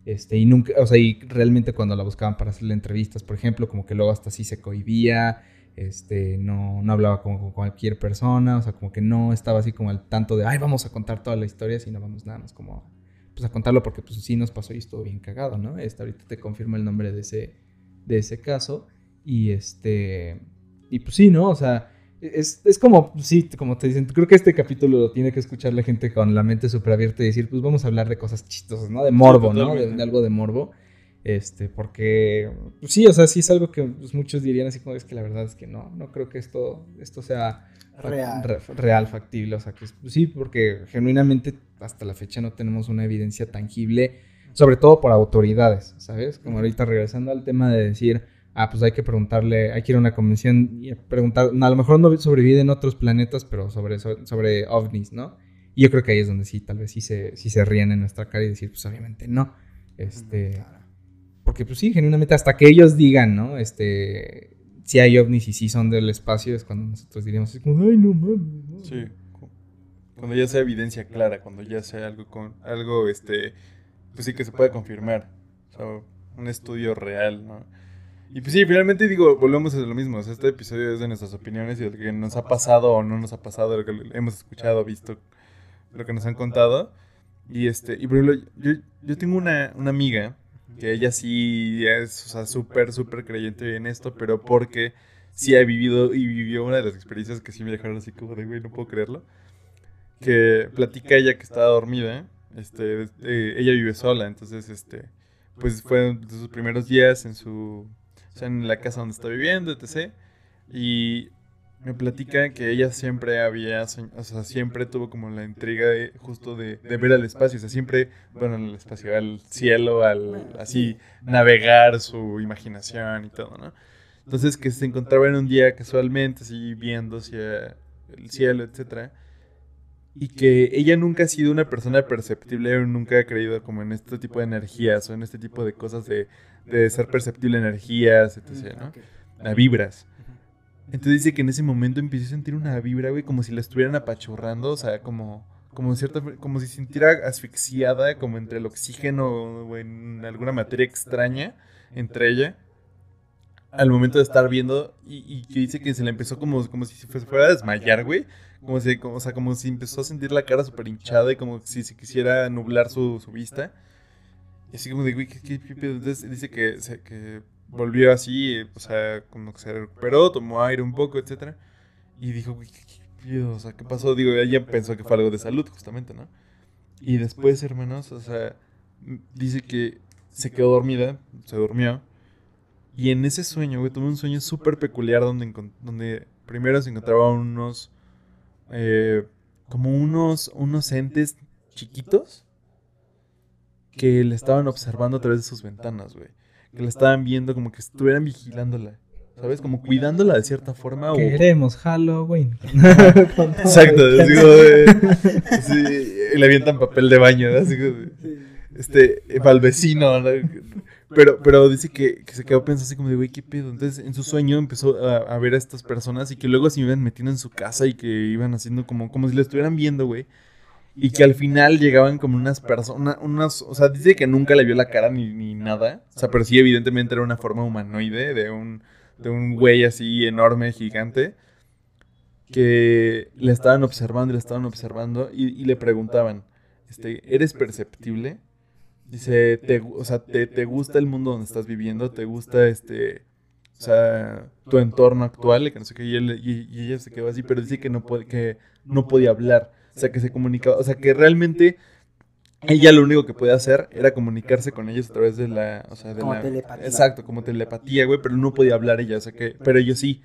Este, y nunca, o sea, y realmente cuando la buscaban para hacerle entrevistas, por ejemplo, como que luego hasta así se cohibía, este, no, no hablaba como con cualquier persona, o sea, como que no estaba así como al tanto de, ay, vamos a contar toda la historia, sino vamos nada más como, pues a contarlo porque pues sí nos pasó y estuvo bien cagado, ¿no? Este, ahorita te confirmo el nombre de ese, de ese caso, y este, y pues sí, ¿no? O sea, es, es como, sí, como te dicen, creo que este capítulo lo tiene que escuchar la gente con la mente súper abierta y decir, pues vamos a hablar de cosas chistosas, ¿no? De morbo, ¿no? De, algo de morbo. Este, porque, pues sí, o sea, sí es algo que pues, muchos dirían así como es que la verdad es que no, no creo que esto, esto sea fa- Real. re- real, factible, o sea, que pues, sí, porque genuinamente hasta la fecha no tenemos una evidencia tangible, sobre todo por autoridades, ¿sabes? Como ahorita regresando al tema de decir, ah, pues hay que preguntarle, hay que ir a una convención y preguntar, a lo mejor no sobrevive en otros planetas, pero sobre, so- sobre ovnis, ¿no? Y yo creo que ahí es donde sí, tal vez sí se, sí se ríen en nuestra cara y decir, pues obviamente no. Este, porque pues sí, genuinamente hasta que ellos digan, ¿no? Este, si hay ovnis y si son del espacio, es cuando nosotros diríamos, así como, ay, no mames. no". Sí. Cuando ya sea evidencia clara, cuando ya sea algo con algo este pues sí que se puede confirmar. O sea, un estudio real, ¿no? Y pues sí, finalmente digo, volvemos a lo mismo. O sea, este episodio es de nuestras opiniones y de lo que nos ha pasado o no nos ha pasado, de lo que hemos escuchado, visto, lo que nos han contado. Y este, y por ejemplo, yo, yo tengo una, una amiga que ella sí es, o sea, súper, súper creyente en esto, pero porque sí ha vivido y vivió una de las experiencias que sí me dejaron así como de, güey, no puedo creerlo. Que platica ella que estaba dormida, este, eh, ella vive sola, entonces, este, pues fue de sus primeros días en su, sea, en la casa donde está viviendo, etc. Y me platica que ella siempre había, o sea, siempre tuvo como la intriga de, justo de, de ver al espacio, o sea, siempre, bueno, al espacio, al cielo, al, así, navegar su imaginación y todo, ¿no? Entonces que se encontraba en un día casualmente, así, viendo hacia el cielo, etcétera, y que ella nunca ha sido una persona perceptible, o nunca ha creído como en este tipo de energías, o en este tipo de cosas de, de ser perceptible energías, etc., ¿no? A vibras. Entonces dice que en ese momento empecé a sentir una vibra, güey, como si la estuvieran apachurrando, o sea, como, como cierta, como si sintiera asfixiada, como entre el oxígeno o en alguna materia extraña entre ella, al momento de estar viendo, y, y que dice que se le empezó como, como si se fuera a desmayar, güey, como si, como, o sea, como si empezó a sentir la cara súper hinchada y como si se quisiera nublar su, su vista. Y así como de, güey, ¿qué, qué- qué pedo? Entonces dice que, se- que volvió así, o sea, como que se recuperó, tomó aire un poco, etcétera. Y dijo, güey, ¿qué, qué? O sea, ¿qué pasó? Digo, ella pensó que fue algo de salud, justamente, ¿no? Y después, hermanos, o sea, dice que se quedó dormida, se durmió. Y en ese sueño, güey, tuvo un sueño súper peculiar donde, donde primero se encontraban unos, eh, como unos, unos entes chiquitos que le estaban observando a través de sus ventanas, güey. Que la estaban viendo como que estuvieran vigilándola, ¿sabes? Como cuidándola de cierta forma. o- Queremos Halloween. Exacto, así como de- sí, le avientan papel de baño, ¿no? Así como de- este, vecino, ¿no? Pero, pero dice que, que se quedó pensando así como de, güey, ¿qué pedo? Entonces, en su sueño empezó a, ver a estas personas y que luego se iban metiendo en su casa y que iban haciendo como, como si la estuvieran viendo, güey. Y que al final llegaban como unas personas, unas, o sea, dice que nunca le vio la cara ni, ni nada. O sea, pero sí, evidentemente era una forma humanoide de un, de un güey así enorme, gigante que le estaban observando le estaban observando y, y le preguntaban, este, ¿eres perceptible? Dice, te, o sea, te, te gusta el mundo donde estás viviendo? ¿Te gusta este, o sea, tu entorno actual? Y que no sé qué, y, él- y- y ella se quedó así, pero dice que no, puede, que no podía hablar, o sea, que se comunicaba, o sea, que realmente ella lo único que podía hacer era comunicarse con ellos a través de la, o sea, de Como la- telepatía. Exacto, como telepatía, güey, pero no podía hablar ella, o sea que, pero ellos sí.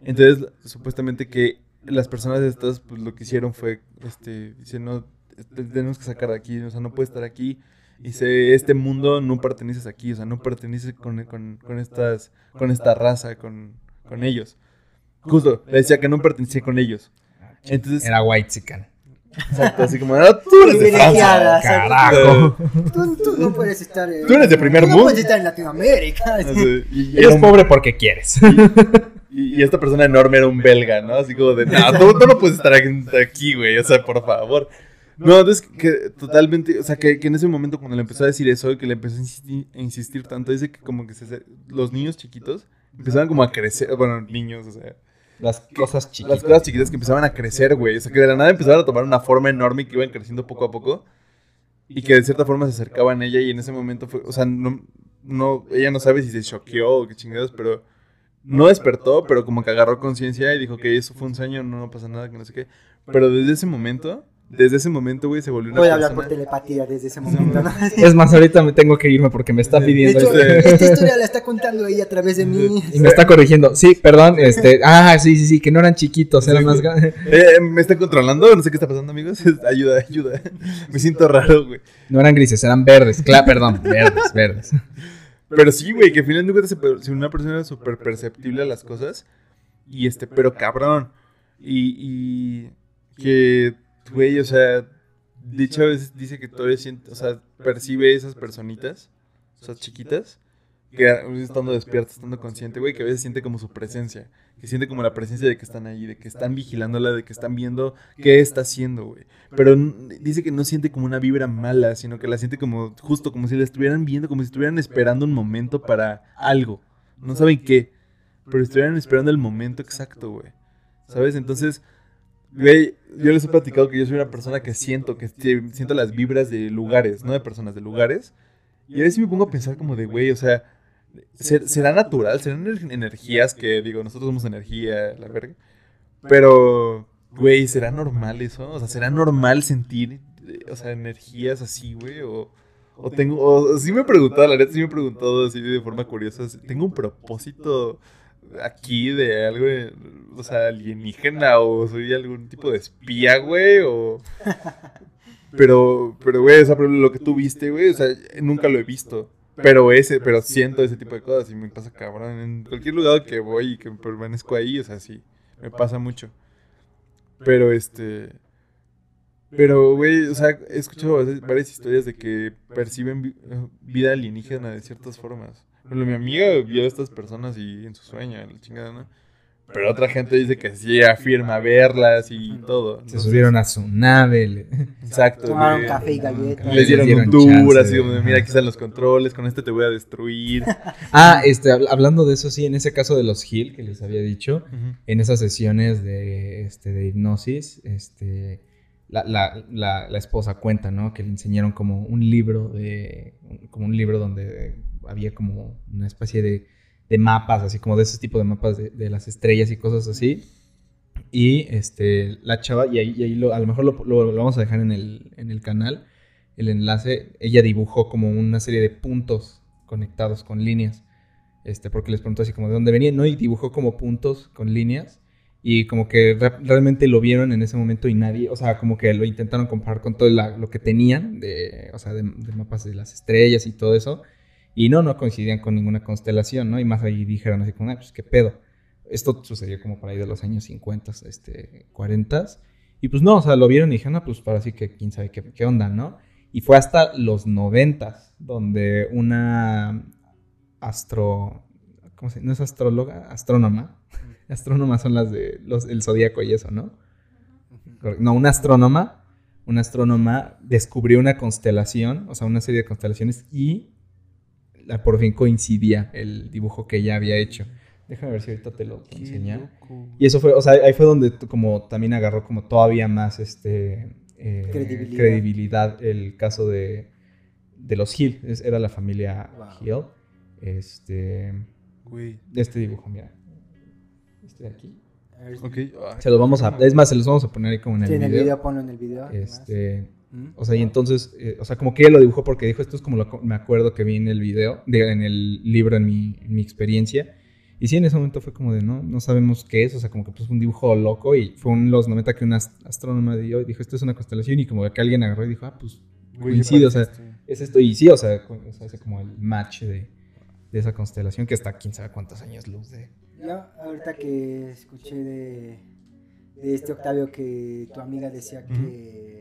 Entonces, supuestamente que las personas estas, pues lo que hicieron fue, este, dicen, no, tenemos que sacar de aquí, o sea, no puede estar aquí. Dice, este mundo no perteneces aquí, o sea, no perteneces con, con, con estas, con esta raza, con, con ellos. Justo, le decía que no pertenecía con ellos. Entonces, Era White Chican. exacto, así como, ah, tú eres de Francia. Carajo. Tú, tú no puedes estar. eh, Tú eres de primer tú no mundo. puedes estar en Latinoamérica. Así, y- y Eres un- pobre porque quieres. Y, y esta persona enorme era un belga, ¿no? Así como de, no, tú, tú no puedes estar aquí, güey, o sea, por favor. No, entonces que totalmente, o sea, que, que en ese momento cuando le empezó a decir eso, que le empezó a insistir, a insistir tanto, dice que como que se, los niños chiquitos empezaban como a crecer, bueno, niños, o sea, Las cosas las chiquitas. cosas chiquitas que empezaban a crecer, güey, o sea, que de la nada empezaban a tomar una forma enorme y que iban creciendo poco a poco y que de cierta forma se acercaban a ella y en ese momento fue, o sea, no, no ella no sabe si se choqueó o qué chingados, pero no despertó, pero como que agarró conciencia y dijo que eso fue un sueño, no, no pasa nada, que no sé qué. Pero desde ese momento, desde ese momento, güey, se volvió una Voy a hablar por telepatía desde ese momento, ¿no? Es más, ahorita me tengo que irme porque me está De pidiendo. hecho, este- esta historia la está contando ella a través de mí. Y me está corrigiendo. Sí, perdón, este. Ah, sí, sí, sí, que no eran chiquitos, eran más grandes. Eh, ¿Me está controlando? No sé qué está pasando, amigos. ayuda, ayuda. Me siento raro, güey. No eran grises, eran verdes. Claro, perdón, verdes, verdes. Pero sí, güey, que al final de cuentas, se una persona es súper perceptible a las cosas, y este, pero cabrón, y, y que, güey, o sea, dicho a veces dice que todavía siente, o sea, percibe esas personitas, o sea, chiquitas, que estando despierto, estando consciente, güey, que a veces siente como su presencia, que siente como la presencia de que están ahí, de que están vigilándola, de que están viendo qué está haciendo, güey. Pero dice que no siente como una vibra mala, sino que la siente como justo como si la estuvieran viendo, como si estuvieran esperando un momento para algo. No saben qué, pero estuvieran esperando el momento exacto, güey. ¿Sabes? Entonces, güey, yo les he platicado que yo soy una persona que siento, que siento las vibras de lugares, no de personas, de lugares. Y a veces me pongo a pensar como de, güey, o sea, será natural, serán energías que, digo, nosotros somos energía, la verga. Pero, güey, ¿será normal eso? O sea, ¿será normal sentir, o sea, energías así, güey? O, o tengo, o sí me he preguntado, la neta sí me he preguntado así de forma curiosa, ¿tengo un propósito aquí de algo, o sea, alienígena o soy algún tipo de espía, güey? O... Pero, pero, güey, o sea, lo que tú viste, güey, o sea, nunca lo he visto. Pero ese, pero siento ese tipo de cosas y me pasa cabrón. En cualquier lugar que voy y que permanezco ahí, o sea, sí, me pasa mucho. Pero este. Pero, güey, o sea, he escuchado varias historias de que perciben vida alienígena de ciertas formas. Pero mi amiga vio a estas personas y en su sueño, la chingada, ¿no? Pero otra gente dice que sí afirma verlas y todo. Se subieron a su nave. Exacto. Tomaron café y galletas. Les dieron, un tour, así como mira, aquí están los controles, con este te voy a destruir. ah, este, hablando de eso, sí, en ese caso de los Hill que les había dicho, en esas sesiones de, este, de hipnosis, este, la, la, la, la, esposa cuenta, ¿no? Que le enseñaron como un libro de, como un libro donde había como una especie de de mapas, así como de ese tipo de mapas de, las estrellas y cosas así. Y este, la chava, y ahí, ahí lo, a lo mejor lo, vamos a dejar en el, en el canal, el enlace, ella dibujó como una serie de puntos conectados con líneas. Este, porque les preguntó así como de dónde venían, ¿no? Y dibujó como puntos con líneas. Y como que realmente lo vieron en ese momento y nadie, o sea, como que lo intentaron comparar con todo lo que tenían, de, o sea, de, mapas de las estrellas y todo eso. Y no, no coincidían con ninguna constelación, ¿no? Y más ahí dijeron así como, ah, pues qué pedo. Esto sucedió como por ahí de los años 50, este, 40. Y pues no, o sea, lo vieron y dijeron, ah, pues para así que quién sabe qué, qué onda, ¿no? Y fue hasta los 90 donde una astro... ¿Cómo se? ¿No es astróloga? Astrónoma. Astrónomas son las de los, el zodíaco y eso, ¿no? No, una astrónoma. Una astrónoma descubrió una constelación, o sea, una serie de constelaciones y por fin coincidía el dibujo que ella había hecho. Déjame ver si ahorita te lo enseño. Y eso fue, o sea, ahí fue donde como también agarró como todavía más este eh, credibilidad. el caso de, de los Hill. era la familia Hill. Este. Este dibujo, mira. Este de aquí. Okay. Se los vamos a. Es más, se los vamos a poner ahí como en el sí, video. en el video, ponlo en el video. Este. O sea, y entonces, eh, o sea, como que ella lo dibujó porque dijo, esto es como lo, me acuerdo que vi en el video, en el libro, en mi, en mi, experiencia. Y sí, en ese momento fue como de, no, no sabemos qué es, o sea, como que pues un dibujo loco y fue en los 90 que una astrónoma dio y dijo, esto es una constelación y como que alguien agarró y dijo, ah, pues coincide, o sea, es esto. Y sí, o sea, o sea, como el match de, de, esa constelación que está quién sabe cuántos años luz de... Yo ahorita que escuché de, de este Octavio que tu amiga decía que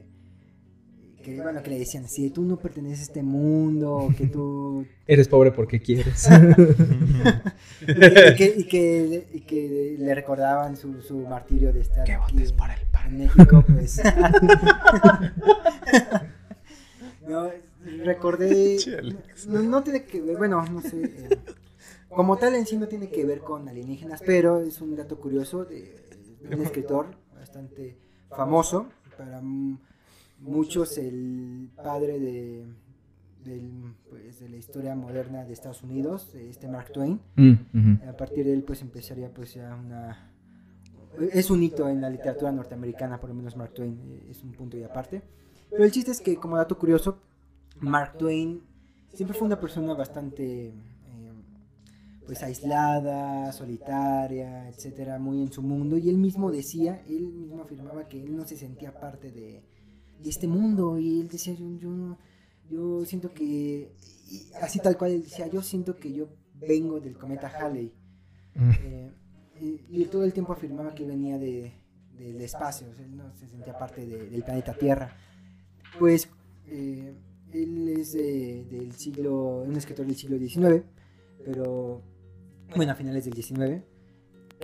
que bueno, que le decían, si tú no perteneces a este mundo, que tú... Eres pobre porque quieres. y, que, y, que, y, que, le recordaban su, su martirio de estar que aquí el pan. en México, pues... no, recordé... No, no, tiene que ver, bueno, no sé... Eh, como tal en sí no tiene que ver con alienígenas, pero es un dato curioso de, de un escritor bastante famoso para muchos el padre de, pues, de la historia moderna de Estados Unidos, este Mark Twain. Mm, a partir de él pues empezaría pues ya una... Es un hito en la literatura norteamericana, por lo menos Mark Twain eh, es un punto y aparte. Pero el chiste es que como dato curioso, Mark Twain siempre fue una persona bastante eh, pues aislada, solitaria, etcétera, muy en su mundo y él mismo decía, él mismo afirmaba que él no se sentía parte de, de este mundo. Y él decía, yo, yo, yo siento que, así tal cual él decía, yo siento que yo vengo del cometa Halley. Mm. Eh, y, todo el tiempo afirmaba que venía de, del espacio, él no se sentía parte del planeta Tierra. Pues eh, él es del siglo, un escritor del siglo XIX, pero bueno, a finales del 19.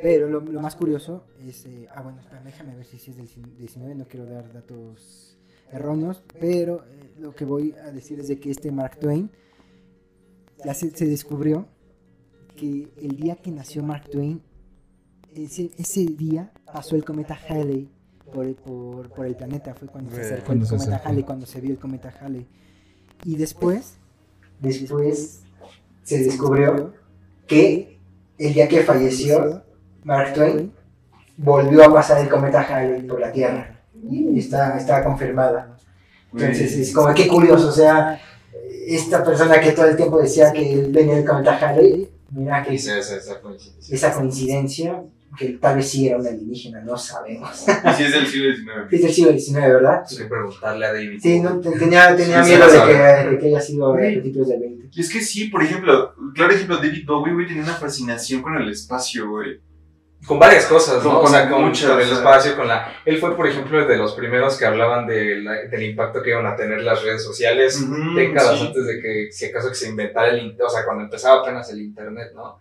Pero lo, lo más curioso es, eh, ah bueno, déjame ver si, si es del 19, no quiero dar datos erróneos, pero eh, lo que voy a decir es de que este Mark Twain ya se, se descubrió que el día que nació Mark Twain, ese, ese día pasó el cometa Halley por, el- por, por el planeta, fue cuando se acercó Cuando el se cometa acercó. Halley, cuando se vio el cometa Halley. Y después, después se descubrió que el día que falleció Mark Twain volvió a pasar el cometa Halley por la Tierra. Y está, está confirmada. Entonces es como que curioso, o sea, esta persona que todo el tiempo decía que él venía del cometa Halley, mira que Esa, esa, esa coincidencia. esa coincidencia, que tal vez sí era un alienígena, no sabemos. Y si es del siglo XIX. Es del siglo XIX, ¿verdad? Hay que preguntarle a David. Sí, no, te- tenía, tenía Sí, miedo sí, de que, de que haya sido a principios del 20. Y es que sí, por ejemplo, claro ejemplo, David Bowie, güey, tenía una fascinación con el espacio, güey. Con varias cosas, ¿no? Con- o sea, con con, muchas, con el o sea. espacio, con la... Él fue, por ejemplo, de los primeros que hablaban de la- del impacto que iban a tener las redes sociales décadas sí. antes de que, si acaso, que se inventara el... O sea, cuando empezaba apenas el Internet, ¿no?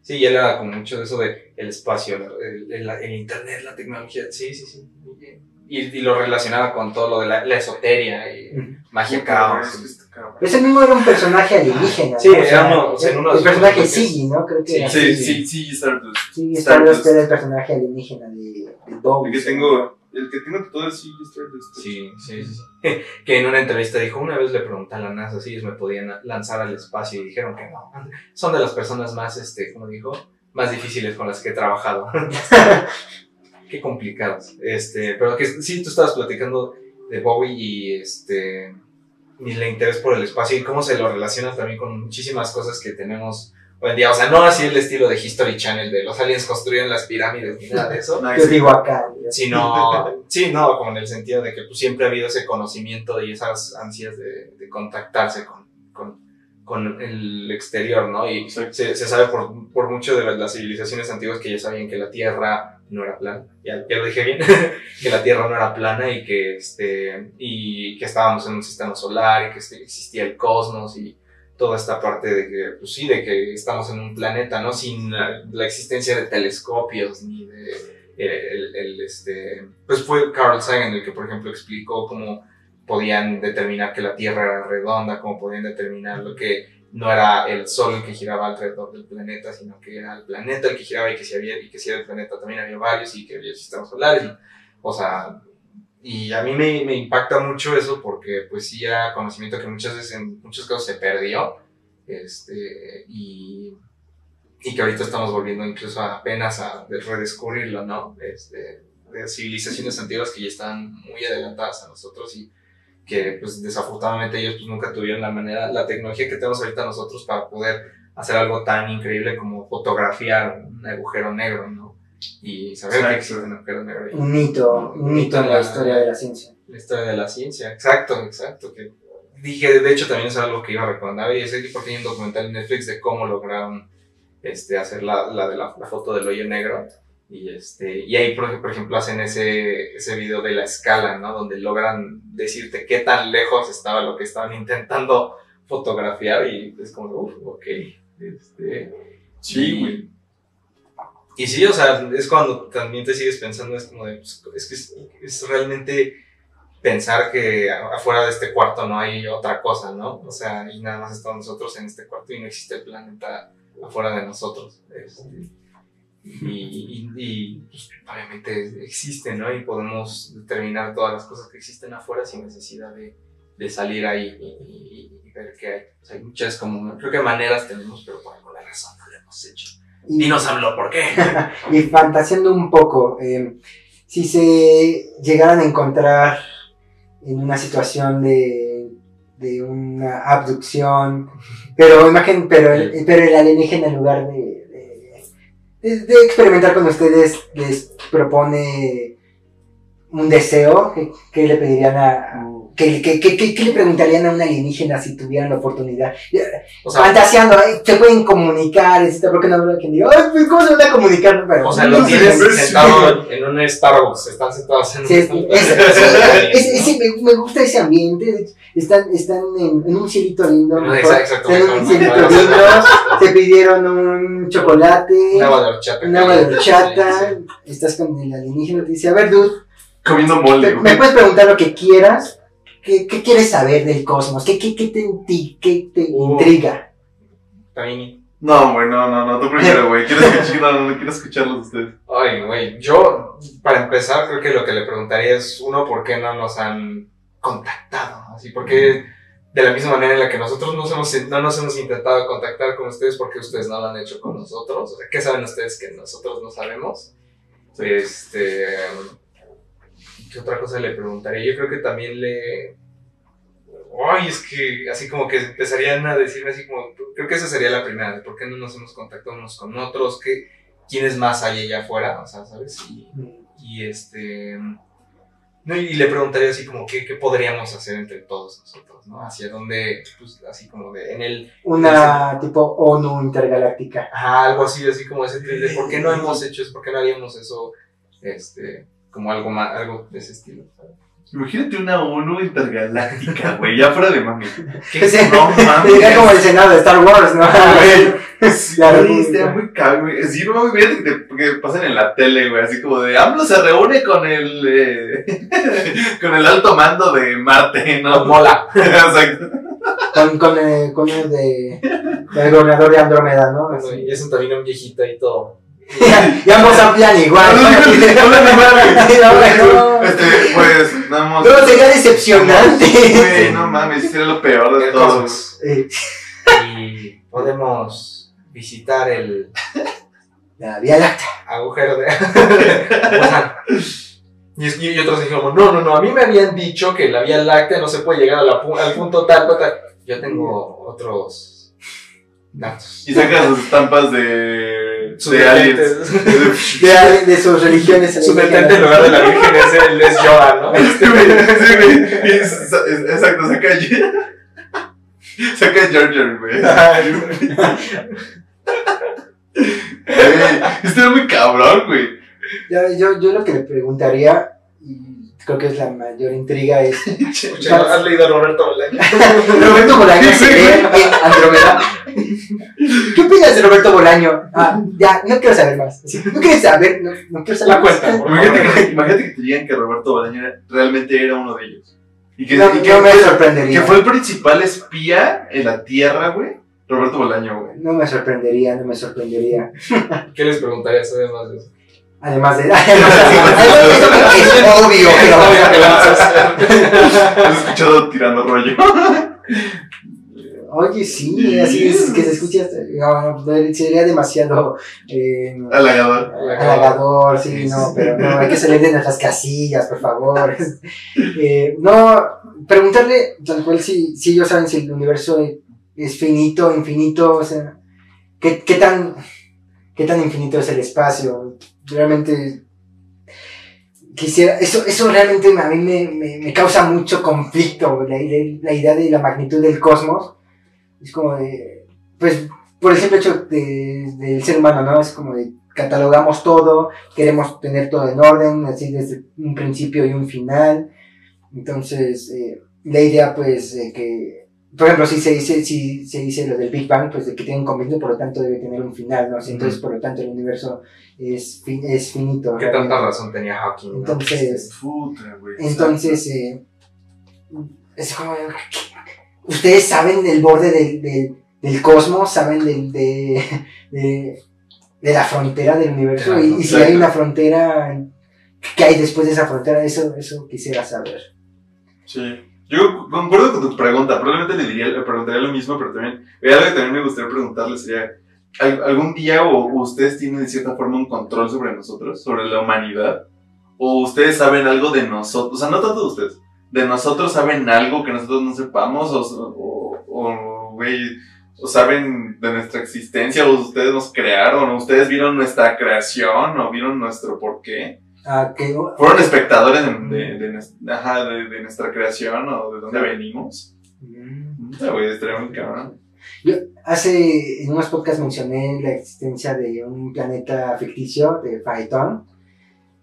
Sí, y él era como mucho de eso de el espacio, el, el- el Internet, la tecnología. Sí, sí, sí. muy bien. Y, y lo relacionaba con todo lo de la, la esoteria y magia Sí, caos. es. Ese mismo era un personaje alienígena. Sí, ¿no? O era sea, uno- o sea, en uno de el personaje. Siggy, ¿no? Creo que era Sí, Siggy. sí, sí, Stardust. Sí, Stardust. Era el personaje alienígena de, de. El que tengo, el que tengo todo es sí, Stardust. Sí, sí, sí. sí. Que en una entrevista dijo, una vez le pregunté a la NASA si ellos me podían lanzar al espacio y dijeron que no. Son de las personas más, este, como dijo, más difíciles con las que he trabajado. Qué complicados. Este, pero que sí, tú estabas platicando de Bowie y este y el interés por el espacio y cómo se lo relaciona también con muchísimas cosas que tenemos hoy en día. O sea, no así el estilo de History Channel de los aliens construyeron las pirámides ni nada de eso. Yo digo acá. sino, sí, no, como en el sentido de que pues, siempre ha habido ese conocimiento y esas ansias de, de contactarse con, con, con el exterior, ¿no? Y se, se sabe por, por mucho de las civilizaciones antiguas que ya sabían que la Tierra no era plana, ya, ya lo dije bien, que la Tierra no era plana y que, este, y que estábamos en un sistema solar y que este, existía el cosmos y toda esta parte de que, pues sí, de que estamos en un planeta, ¿no? Sin la, la existencia de telescopios ni de eh, el, el, este, pues fue Carl Sagan el que, por ejemplo, explicó cómo podían determinar que la Tierra era redonda, cómo podían determinar lo que no era el Sol el que giraba alrededor del planeta, sino que era el planeta el que giraba y que si había, y que si era el planeta también había varios y que había sistemas solares. o sea, y a mí me, me impacta mucho eso porque pues sí era conocimiento que muchas veces en muchos casos se perdió. Este, y, y que ahorita estamos volviendo incluso apenas a redescubrirlo, ¿no? Este, de civilizaciones antiguas que ya están muy adelantadas a nosotros y que pues desafortunadamente ellos pues nunca tuvieron la manera, la tecnología que tenemos ahorita nosotros para poder hacer algo tan increíble como fotografiar un agujero negro, ¿no? Y saber que Exacto. existe un agujero negro. y- Un mito, un mito en la historia de la ciencia. la historia de la ciencia. Exacto, exacto. Que dije, de hecho, también es algo que iba a recomendar. Y es que porque hay un documental en Netflix de cómo lograron este, hacer la, la de la, la foto del hoyo negro. Y, este, y ahí, por, por ejemplo, hacen ese, ese video de la escala, ¿no? Donde logran decirte qué tan lejos estaba lo que estaban intentando fotografiar. Y es como, uff, ok. Este, Sí, güey. Y sí, o sea, es cuando también te sigues pensando, es como de, pues, es que es, es realmente pensar que afuera de este cuarto no hay otra cosa, ¿no? O sea, y nada más estamos nosotros en este cuarto y no existe el planeta afuera de nosotros. Este, y, y, y, pues, obviamente existe, ¿no? Y podemos determinar todas las cosas que existen afuera sin necesidad de, de salir ahí y, ver qué hay. O sea, hay muchas como, creo que maneras tenemos, pero por alguna razón no lo hemos hecho. Y, Dinos habló por qué. y fantaseando un poco, eh, si se llegaran a encontrar en una situación de, de una abducción, pero imagen, pero, el- pero el alienígena en lugar de, de- experimentar con ustedes les propone un deseo, ¿qué, qué le pedirían a- ¿qué, qué, qué, qué- qué le preguntarían a un alienígena si tuvieran la oportunidad? O sea, Fantaseando, se pueden comunicar, etcétera, ¿por qué no habrá quien diga, ay, ¿cómo se van a comunicar? Pero, o sea, no lo sé. tienes sí. sentado en un Starbucks, están sentados en Sí, es- un es- sí, me, me gusta ese ambiente. Están, están en, en un cielito lindo. mejor. Exacto, Están en un cielito lindo. Se pidieron un chocolate, Un agua de horchata. un agua de Sí, horchata. sí. Estás con el alienígena. Te dice: A ver, dude, Comiendo mole, te- me puedes preguntar lo que quieras. ¿Qué, qué quieres saber del cosmos? ¿Qué, qué, qué te, qué te Uh. intriga? También. No, güey, no, no, no, tú primero, güey. Quiero escuchar, no, quiero escucharlos ustedes. Ay, güey, yo, para empezar, creo que lo que le preguntaría es, uno, ¿por qué no nos han contactado? Así, porque de la misma manera en la que nosotros nos hemos, no nos hemos intentado contactar con ustedes, ¿por qué ustedes no lo han hecho con nosotros? O sea, ¿qué saben ustedes que nosotros no sabemos? Este, ¿qué otra cosa le preguntaría? Yo creo que también le... Ay, es que así como que empezarían a decirme así como, creo que esa sería la primera, ¿por qué no nos hemos contactado unos con otros? ¿Qué, quiénes más hay allá afuera, o sea, ¿sabes? Y, y este... No, y le preguntaría así como, ¿qué, ¿qué podríamos hacer entre todos nosotros, no? Hacia dónde, pues, así como de, en el... Una tipo ONU intergaláctica. Ajá, algo así, así como ese de, ¿por qué no hemos hecho eso? ¿Por qué no haríamos eso, este, como algo más, algo de ese estilo? ¿sabes? Imagínate una ONU intergaláctica, güey, ya fuera de mami. ¿Qué? Sí. No mames. Sería como el Senado de Star Wars, ¿no? Güey, sí, estaría muy caro, güey. Sí, no mames, fíjate que, te- que pasan en la tele, güey, así como de AMLO se reúne con el eh, con el alto mando de Marte, ¿no? Mola. Exacto. Con, con, eh, con el de, el gobernador de Andrómeda, ¿no? Así. Y es un también un viejito y todo. Y ambos amplian igual. No, no, no, no, no, No, no. Este, pues, vamos. No, sería decepcionante. Güey, no mames, sería lo peor de El todo. cosmos. Eh, Y podemos visitar el La Vía Láctea. agujero de. Y, y otros dijeron, no, no, no, a mí me habían dicho que la Vía Láctea no se puede llegar a la pu- al punto tal, tal, tal. Yo tengo otros datos. Y saca sus estampas de, Sus de aliens. detentes. De, de sus religiones. Su detente en lugar de la Virgen es, el, es Yoda, ¿no? Sí, güey, sí, güey. Y es- es- Exacto, saca Saca Jar Jar, güey. Güey, Esto es muy cabrón, güey. Yo, yo, yo lo que le preguntaría, y creo que es la mayor intriga, es ¿Has leído a Roberto Bolaño? Roberto Bolaño ve en Andrómeda. ¿Qué opinas de Roberto Bolaño? Ah, ya, no quiero saber más. Sí, No quieres saber, no, no quiero saber La más. cuenta, Imagínate que, imagínate que te digan que Roberto Bolaño realmente era uno de ellos. Y que, No, y que, no me que sorprendería. fue el principal espía en la Tierra, güey. Roberto Bolaño, güey. No me sorprendería, no me sorprendería. ¿Qué les preguntarías además de eso? Además de. Es obvio que. Has escuchado tirando rollo. Oye, sí, así es que se escucha. No, no, sería demasiado. Eh, Halagador. halagador, sí, no, pero no, hay que salir de nuestras casillas, por favor. Eh, no, preguntarle tal cual si, si ellos saben si el universo es finito, infinito, o sea, ¿qué, qué tan, qué tan infinito es el espacio? Realmente quisiera, eso, eso realmente a mí me, me, me causa mucho conflicto, la, la- idea de la magnitud del cosmos. Es como de, pues, por el simple hecho de- del ser humano, ¿no? Es como de, catalogamos todo, queremos tener todo en orden, así desde un principio y un final. Entonces, eh, la idea, pues, que, por ejemplo, si se dice, si se dice lo del Big Bang, pues de que tiene un comienzo, por lo tanto debe tener un final, ¿no? Entonces, por lo tanto, el universo es, fin- es finito. ¿Qué realmente. tanta razón tenía Hawking? ¿no? Entonces, Puta, güey. entonces, eh, es como, ustedes saben del borde del, del, del cosmos, saben del, de, de, de la frontera del universo, y, y si hay una frontera, ¿qué hay después de esa frontera? Eso, eso quisiera saber. Sí. Yo concuerdo con tu pregunta. Probablemente le, diría, le preguntaría lo mismo, pero también. eh, Algo que también me gustaría preguntarle sería: ¿al- ¿algún día o, ustedes tienen de cierta forma un control sobre nosotros, sobre la humanidad? ¿O ustedes saben algo de nosotros? O sea, no tanto de ustedes. ¿De nosotros saben algo que nosotros no sepamos? ¿O, o, saben de nuestra existencia? ¿O ustedes nos crearon? ¿O ustedes vieron nuestra creación? ¿O vieron nuestro porqué? Ah, que, Fueron espectadores de, de, de ajá, de- nuestra creación o de dónde venimos. Mm. Puta, güey, estaría muy cabrón. Hace, en unos podcasts mencioné la existencia de un planeta ficticio de Phaeton.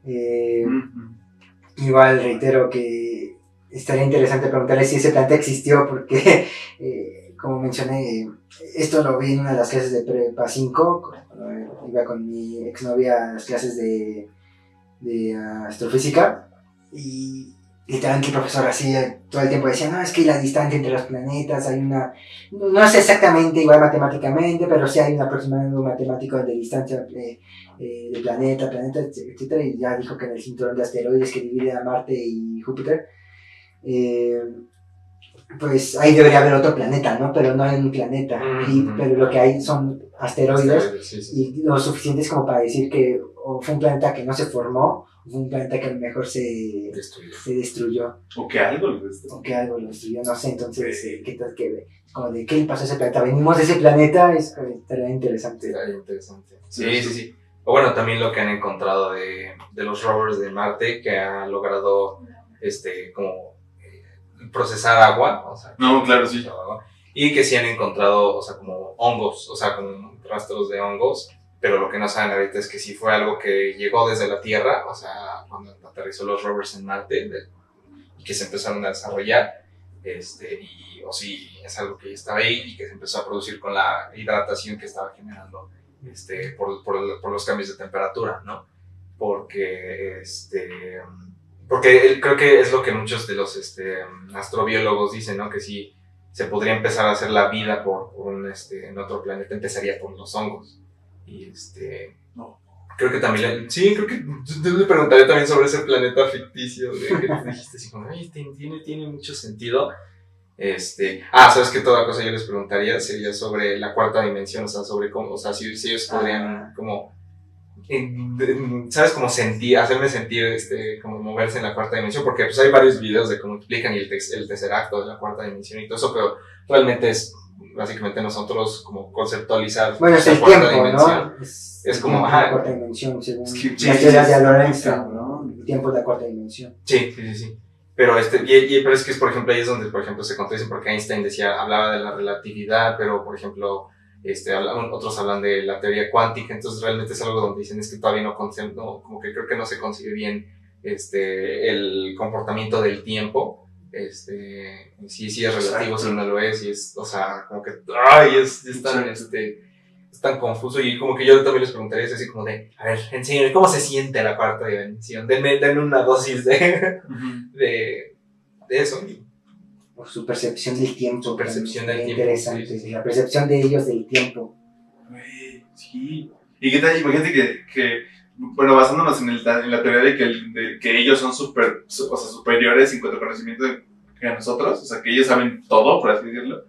Eh, Ujú. Igual reitero que estaría interesante preguntarle si ese planeta existió, porque, eh, como mencioné, esto lo vi en una de las clases de Prepa 5, cuando iba con mi exnovia a las clases de, de ah, astrofísica, y literalmente el profesor así todo el tiempo decía, no, es que la distancia entre los planetas hay una, no es exactamente igual matemáticamente, pero sí hay un aproximado matemático de distancia eh, eh, de planeta, planeta, etcétera, y ya dijo que en el cinturón de asteroides que divide a Marte y Júpiter, eh, pues ahí debería haber otro planeta, ¿no? Pero no hay un planeta, y, Ujú. pero lo que hay son asteroides, Sí, sí. y lo suficientes como para decir que o fue un planeta que no se formó, o fue un planeta que a lo mejor se, Destruyó. se destruyó, O que algo lo destruyó. o que algo lo destruyó, no sé, entonces, eh, ¿qué tal que como de qué pasó a ese planeta? ¿Venimos de ese planeta? Es, estaría interesante. Estaría interesante. Sí, sí, sí. O bueno, también lo que han encontrado de, de los rovers de Marte, que han logrado, este, como, eh, procesar agua, o sea, No, claro, sí. agua, y que sí han encontrado, o sea, como hongos, o sea, como rastros de hongos, pero lo que no saben ahorita es que sí fue algo que llegó desde la Tierra, o sea, cuando aterrizó los rovers en Marte, y que se empezaron a desarrollar, este, y, o sí, es algo que ya estaba ahí y que se empezó a producir con la hidratación que estaba generando, este, por, por, por los cambios de temperatura, ¿no? Porque, este, porque creo que es lo que muchos de los este, astrobiólogos dicen, ¿no? Que si se podría empezar a hacer la vida por, por un, este, en otro planeta, empezaría por los hongos. Y este. No. Creo que también. le- sí, creo que. Yo le preguntaría también sobre ese planeta ficticio de que tú dijiste así como, ay, tiene, tiene, mucho sentido. Este. Ah, sabes que toda cosa yo les preguntaría sería sobre la cuarta dimensión, o sea, sobre cómo, o sea, si, si ellos podrían como. en- en- ¿Sabes? Como sentir, hacerme sentir, este, como moverse en la cuarta dimensión, porque pues hay varios videos de cómo explican y el, tex- el tercer acto de la cuarta dimensión y todo eso, pero realmente es básicamente nosotros como conceptualizar Bueno, es la el cuarta tiempo, dimensión. ¿no? Es, como, ajá. la cuarta dimensión, según sí, teorías sí, de cabrón. el tiempo es la cuarta dimensión. Sí, sí, sí, sí. Pero, este, y, y- pero es que es, por ejemplo, ahí es donde, por ejemplo, se contradicen porque Einstein decía, hablaba de la relatividad, pero, por ejemplo, este, otros hablan de la teoría cuántica, entonces realmente es algo donde dicen es que todavía no, no como que creo que no se concibe bien este, el comportamiento del tiempo. Este, sí, sí es relativo, si no lo es, y es, o sea, como que, ay, es, es tan, Exacto. este, es tan confuso y como que yo también les preguntaría es así como de, a ver, enséñame, ¿cómo se siente la cuarta dimensión? Denme, denme una dosis de, de, de eso. Por su percepción del tiempo. Su percepción del tiempo, Interesante, sí, la percepción de ellos del tiempo. Sí. ¿Y qué tal? Imagínate que, que bueno, basándonos en, el, en la teoría de que, el- de que ellos son super, su- o sea, superiores en cuanto a conocimiento de- que a nosotros, o sea, que ellos saben todo, por así decirlo.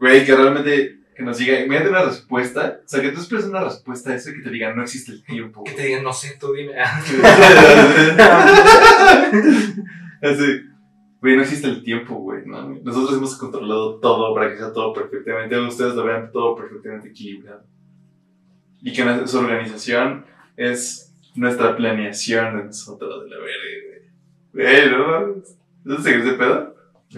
Güey, que realmente que nos diga, imagínate una respuesta, o sea, que tú esperes una respuesta a eso y que te digan, no existe el tiempo. Que te digan, no sé, tú dime. Así, güey, no existe el tiempo, güey, ¿no? Nosotros hemos controlado todo para que sea todo perfectamente, ustedes lo vean todo perfectamente equilibrado. Y que nuestra- su organización es nuestra planeación de nosotros, de la verga, güey. ¿no? ¿No se ese pedo?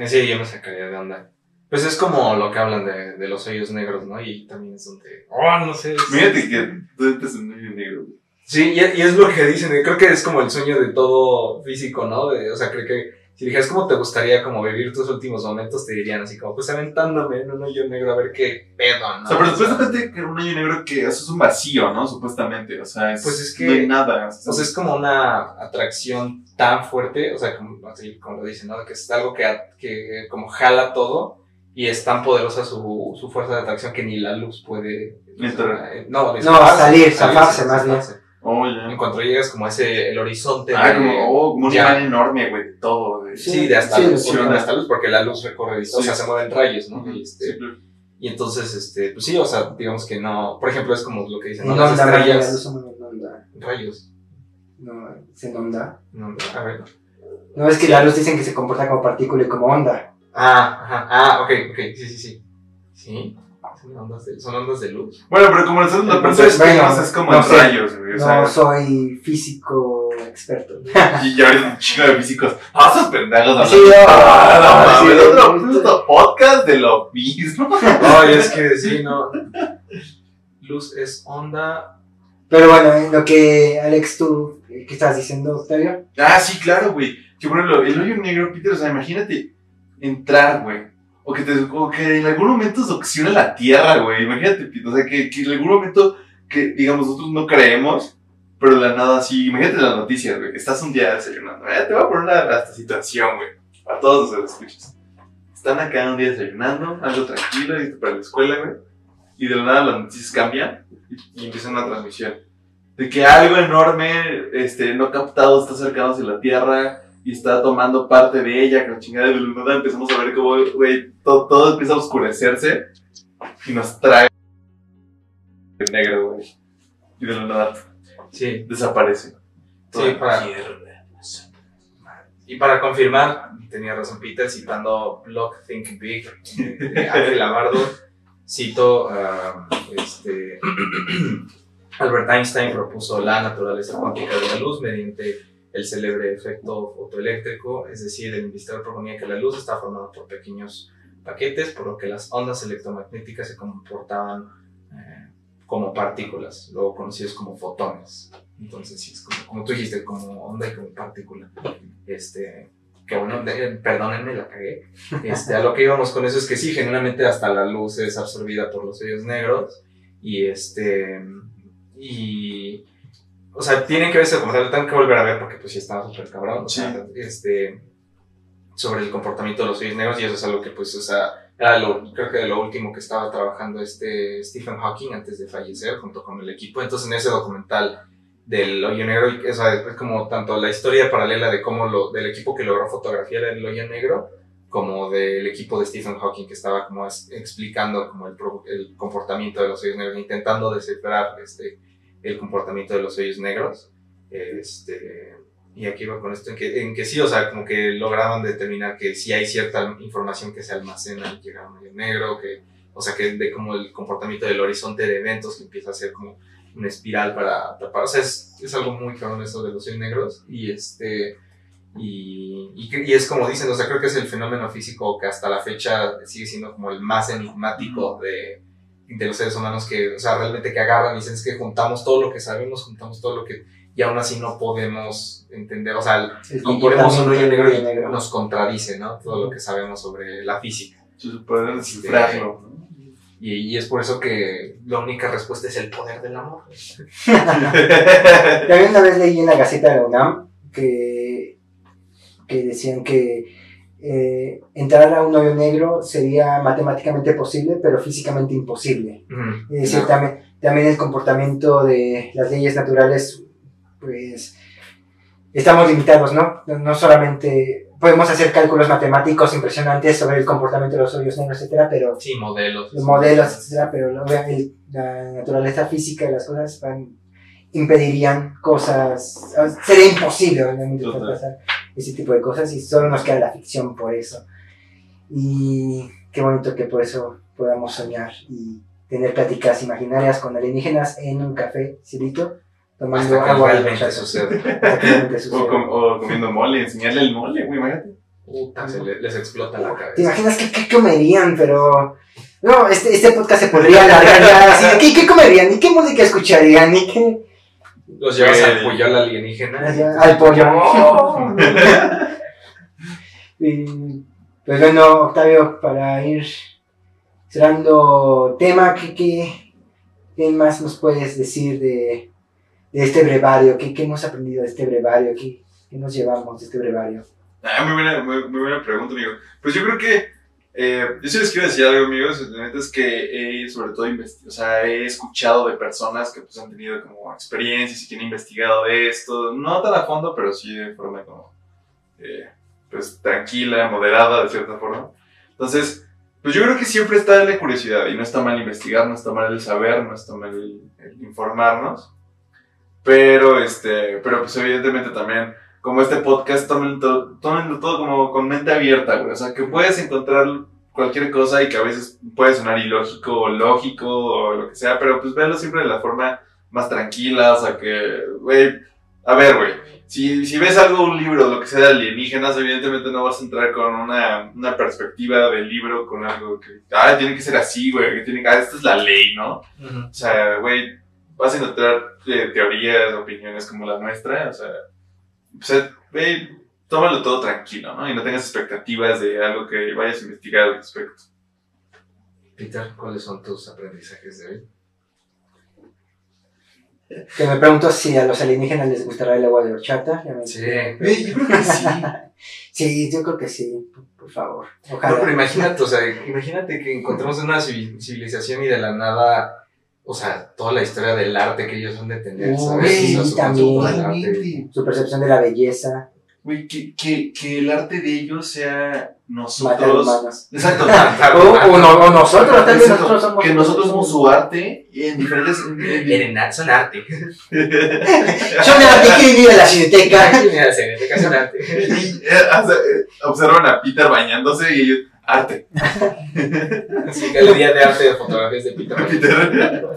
Sí, yo me sacaría de onda. Pues es como lo que hablan de, de los hoyos negros, ¿no? Y también es donde, oh, no sé. Fíjate que tú entras en medio negro, güey. Sí, y, es lo que dicen, creo que es como el sueño de todo físico, ¿no? De, o sea, creo que si dijeras cómo te gustaría como vivir tus últimos momentos, te dirían así como, pues aventándome en un hoyo negro a ver qué pedo, ¿no? O sea, pero O sea, supuestamente que un hoyo negro que eso es un vacío, ¿no? Supuestamente, o sea, es, Pues es que- no hay nada. o sea, O sea, es como una atracción tan fuerte, o sea, como, así como lo dicen, ¿no? Que es algo que, que como jala todo y es tan poderosa su, su fuerza de atracción que ni la luz puede... Entrar. eh, No, No, salir, zafarse, más bien. Oh, ya. En cuanto llegas como a ese, el horizonte Ah, de- como, oh, como un ya. imán enorme, güey, de todo. Sí, de hasta Sí, luz, sí, porque- sí. de hasta luz, porque la luz recorre, o sea, Sí. se mueven rayos, ¿no? Ujú, Y, este, sí, claro. y entonces, este, pues sí, o sea, digamos que no, por ejemplo, es como lo que dicen, En ¿no? Las onda, estrellas, se onda. rayos, No, es en onda. no, a ver. No es que la luz dicen que se comporta como partícula y como onda. Ah, ajá, ah, ok, ok, sí, sí, sí. Sí, son ondas de, son ondas de luz. Bueno, pero como nosotros lo Entonces, percibimos bueno, es como no sé. rayos, güey. O sea, No soy físico experto. y ya ahorita un chico de físicos. Ah, esos pendejos. Sí, no, Ah, no, sí, mames, otro, sí. otro podcast de lo mismo. Ay, es que sí, no. Luz es onda. Pero bueno, en lo que Alex, tú, eh, ¿qué estás diciendo, Octavio? Ah, sí, claro, güey. Que ejemplo, el hoyo negro, Peter, o sea, imagínate entrar, güey. O que, te, o que en algún momento succione la tierra, güey. Imagínate, o sea, que, que en algún momento que, digamos, nosotros no creemos, pero de la nada así. Imagínate las noticias, güey. Estás un día desayunando. Eh, te voy a poner una, esta situación, güey. A todos los escuchas. Están acá un día desayunando, algo tranquilo, listo para la escuela, güey. Y de la nada las noticias cambian y, y empieza una transmisión. De que algo enorme, este, no captado, está acercándose a la Tierra y está tomando parte de ella, con la chingada de la nada empezamos a ver cómo, güey, todo, todo empieza a oscurecerse y nos trae el negro, güey. Y de la nada Sí. desaparece. Toda Sí, para-. Y para confirmar, tenía razón Peter, citando Block Think Big de Ángel Labardo, cito a este, Albert Einstein propuso la naturaleza cuántica de la luz mediante el célebre efecto fotoeléctrico, es decir, el investigador proponía que la luz está formada por pequeños paquetes, por lo que las ondas electromagnéticas se comportaban eh, como partículas, luego conocidos como fotones. Entonces, sí, es como, como tú dijiste, como onda y como partícula. Este, que bueno, de- perdónenme, la cagué. Este, a lo que íbamos con eso es que sí, generalmente hasta la luz es absorbida por los hoyos negros y este, y, o sea, tienen que verse como tal, tengo que volver a ver porque pues sí estaba súper cabrón, o sea, este, sobre el comportamiento de los hoyos negros y eso es algo que pues, o sea, era lo, creo que de lo último que estaba trabajando este Stephen Hawking antes de fallecer junto con el equipo, entonces en ese documental del hoyo negro, y, o sea, es como tanto la historia paralela de cómo lo, del equipo que logró fotografiar el hoyo negro, como del equipo de Stephen Hawking que estaba como explicando como el, el comportamiento de los hoyos negros, intentando descifrar este, el comportamiento de los hoyos negros. Este, y aquí va con esto, en que, en que sí, o sea, como que lograban determinar que sí hay cierta información que se almacena al llegar a un hoyo negro, que, o sea, que de como el comportamiento del horizonte de eventos que empieza a ser como una espiral para tapar. O sea, es, es algo muy cabrón eso de los hoyos negros. Y este. Y, y, y es como dicen, o sea, creo que es el fenómeno físico que hasta la fecha sigue siendo como el más enigmático de, de los seres humanos que, o sea, realmente que agarran y dicen es que juntamos todo lo que sabemos, juntamos todo lo que, y aún así no podemos entender, o sea, El y, y vemos un hoyo negro y negro. nos contradice, ¿no? Todo lo que sabemos sobre la física. Descifrarlo, ¿no? Y, y es por eso que la única respuesta es el poder del amor. También una vez leí en la Gaceta de la UNAM que, que decían que eh, entrar a un hoyo negro sería matemáticamente posible, pero físicamente imposible. Ujú. Es decir, No. también, también el comportamiento de las leyes naturales, pues estamos limitados, ¿no? No, solamente podemos hacer cálculos matemáticos impresionantes sobre el comportamiento de los hoyos negros, etcétera, pero Sí, modelos. los modelos, etcétera, pero el- la naturaleza física de las cosas van- impedirían cosas, ah, sería imposible obviamente ese tipo de cosas y solo nos queda la ficción por eso. Y qué bonito que por eso podamos soñar y tener pláticas imaginarias con alienígenas en un café, Cirito, tomando Hasta agua realmente sucede. Realmente O, com- o comiendo mole, enseñarle el mole, güey, imagínate. Puta, se le- les explota la ¿Te cabeza. imaginas qué, qué comerían? Pero. No, este, este podcast se podría alargar ya así. ¿Qué, ¿Qué comerían? ¿Y qué música escucharían? ¿Y qué.? Los llevas El- al puyol alienígena. Al pollo. y, pues bueno, Octavio, para ir cerrando tema, ¿qué, qué, qué más nos puedes decir de, de este brevario? ¿Qué, ¿Qué hemos aprendido de este brevario? ¿Qué, qué nos llevamos de este brevario? Ah, muy buena, muy, muy buena pregunta, amigo. Pues yo creo que, eh, yo sí les quiero decir algo, amigos, la neta es que he, sobre todo, o sea, he escuchado de personas que pues han tenido como experiencias y que han investigado esto, no tan a fondo, pero sí de forma como, eh, pues, tranquila, moderada, de cierta forma. Entonces, pues yo creo que siempre está la curiosidad, y no está mal investigar, no está mal el saber, no está mal el, el informarnos, pero, este, pero pues evidentemente también como este podcast, tómenlo, to- tómenlo todo como con mente abierta, güey. O sea, que puedes encontrar cualquier cosa y que a veces puede sonar ilógico o lógico o lo que sea, pero pues véalo siempre de la forma más tranquila, o sea que, güey, a ver, güey, si, si ves algo, un libro, lo que sea de alienígenas, evidentemente no vas a entrar con una, una perspectiva del libro, con algo que, ah, tiene que ser así, güey, que tiene que, ah, esta es la ley, ¿no? O sea, güey, vas a encontrar eh, teorías, opiniones como la nuestra, o sea, o sea, güey, tómalo todo tranquilo, ¿no? Y no tengas expectativas de algo que vayas a investigar al respecto. Peter, ¿cuáles son tus aprendizajes de hoy? Que me pregunto si a los alienígenas les gustará el agua de horchata. Ya me- Sí. Yo creo que sí. Sí, yo creo que sí, por- por favor. No, Ojalá. pero imagínate, o sea, imagínate que encontramos una civi- civilización y de la nada, o sea, toda la historia del arte que ellos han de tener, Uy, ¿sabes? sí, O sea, su también. concepto del arte. Totalmente. Su percepción de la belleza, Güey, que, que, que el arte de ellos sea nosotros. humanos. Exacto. O, o no- o nosotros, Exacto, nosotros somos. que nosotros somos su arte en diferentes. en- son arte. Son arte, ¿quién vive en la cineteca? Ve que son arte. eh, eh, observan a Peter bañándose y ellos, arte. Así, galería de arte de fotografías de Peter. Peter.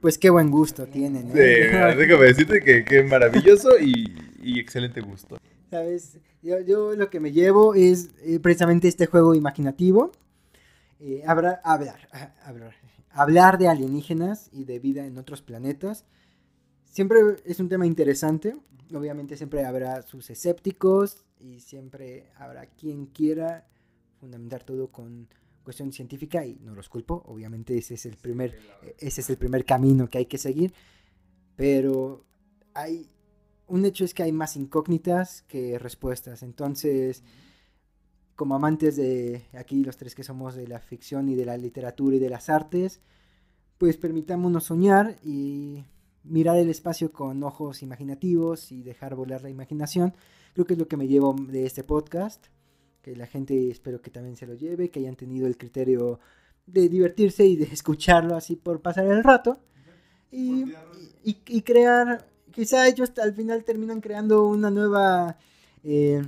Pues qué buen gusto tienen. Sí, ¿eh? déjame decirte que, que maravilloso y, y excelente gusto. ¿Sabes? Yo, yo lo que me llevo es eh, precisamente este juego imaginativo. Eh, hablar, hablar, hablar, hablar de alienígenas y de vida en otros planetas. Siempre es un tema interesante. Obviamente siempre habrá sus escépticos y siempre habrá quien quiera fundamentar todo con cuestión científica y no los culpo. Obviamente ese es el primer, ese es el primer camino que hay que seguir. Pero hay un hecho es que hay más incógnitas que respuestas. Entonces, como amantes de aquí los tres que somos de la ficción y de la literatura y de las artes, pues permitámonos soñar y mirar el espacio con ojos imaginativos y dejar volar la imaginación. Creo que es lo que me llevo de este podcast. Que la gente espero que también se lo lleve, que hayan tenido el criterio de divertirse y de escucharlo así por pasar el rato. Y, y- crear, quizá ellos al final terminan creando una nueva eh,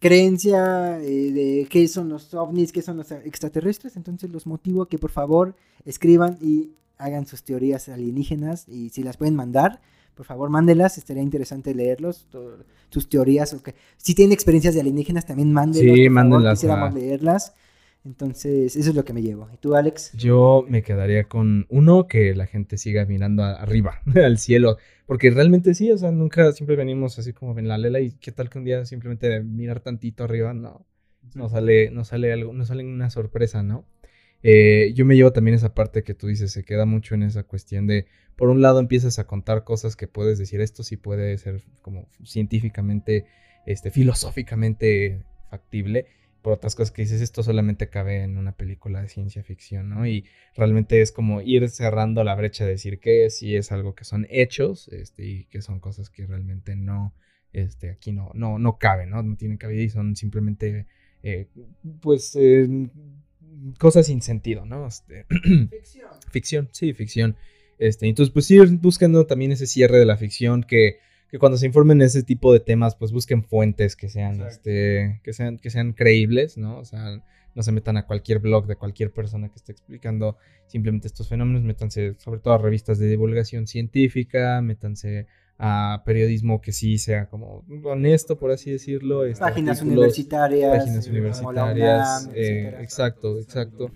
creencia eh, de qué son los ovnis, qué son los extraterrestres. Entonces los motivo a que por favor escriban y hagan sus teorías alienígenas y si las pueden mandar, por favor mándelas, estaría interesante leerlos, to- sus teorías. o que- Si tienen experiencias de alienígenas también mándenlas. Sí, por favor, mándenlas Quisiéramos leerlas. Entonces, eso es lo que me llevo. ¿Y tú, Alex? Yo me quedaría con uno que la gente siga mirando a- arriba, al cielo. Porque realmente sí, o sea, nunca siempre venimos así como en la lela y qué tal que un día simplemente de mirar tantito arriba, no, no sale, no sale algo, no sale una sorpresa, ¿no? Eh, yo me llevo también esa parte que tú dices, se queda mucho en esa cuestión de, por un lado empiezas a contar cosas que puedes decir, esto sí puede ser como científicamente, este, filosóficamente factible, por otras cosas que dices, esto solamente cabe en una película de ciencia ficción, ¿no? Y realmente es como ir cerrando la brecha de decir que sí es algo que son hechos, este, y que son cosas que realmente no, este, aquí no, no, no caben, ¿no? No tienen cabida y son simplemente, eh, pues, eh, cosas sin sentido, ¿no? Este, ficción, sí, ficción. Este, entonces, pues ir buscando también ese cierre de la ficción que, que cuando se informen ese tipo de temas, pues busquen fuentes que sean, Exacto. este, que sean, que sean creíbles, ¿no? O sea, no se metan a cualquier blog de cualquier persona que esté explicando simplemente estos fenómenos, métanse sobre todo a revistas de divulgación científica, métanse a periodismo que sí sea como honesto, por así decirlo. este, Páginas universitarias. páginas como la universitarias, UNAM, eh, etcétera. exacto, exacto.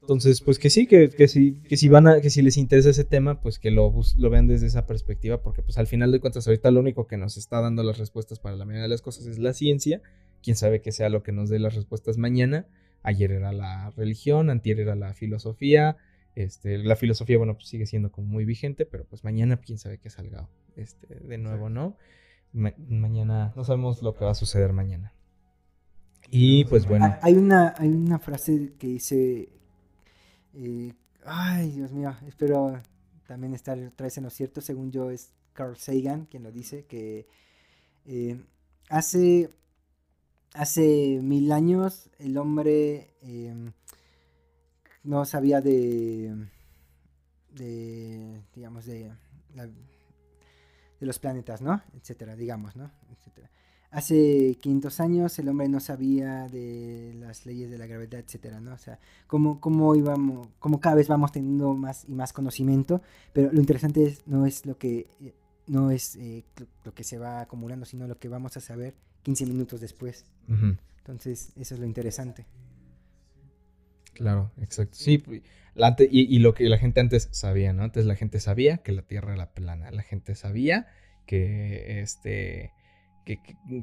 Entonces, pues que sí, que, que, sí, que si van a, que si les interesa ese tema, pues que lo, bus- lo vean desde esa perspectiva, porque pues al final de cuentas ahorita lo único que nos está dando las respuestas para la mayoría de las cosas es la ciencia. Quién sabe que sea lo que nos dé las respuestas mañana. Ayer era la religión, antier era la filosofía. Este, la filosofía, bueno, pues sigue siendo como muy vigente, pero pues mañana quién sabe qué salga este, de nuevo, ¿no? Ma- mañana, no sabemos lo que va a suceder mañana. Y pues bueno. Ah, Hay una, hay una frase que dice. eh, ay, Dios mío, espero también estar otra vez en lo cierto. Según yo, es Carl Sagan quien lo dice: que eh, hace, hace mil años el hombre eh, no sabía de. de. digamos, de. la- de los planetas, ¿no? Etcétera, digamos, ¿no? Etcétera. hace 500 años el hombre no sabía de las leyes de la gravedad, etcétera, ¿no? O sea, cómo, cómo íbamos, cómo cada vez vamos teniendo más y más conocimiento, pero lo interesante es, no es lo que eh, no es eh, lo- que se va acumulando, sino lo que vamos a saber 15 minutos después. Entonces, eso es lo interesante. Claro, exacto. Sí, la y, y lo que la gente antes sabía, ¿no? Antes la gente sabía que la Tierra era plana. La gente sabía que este que,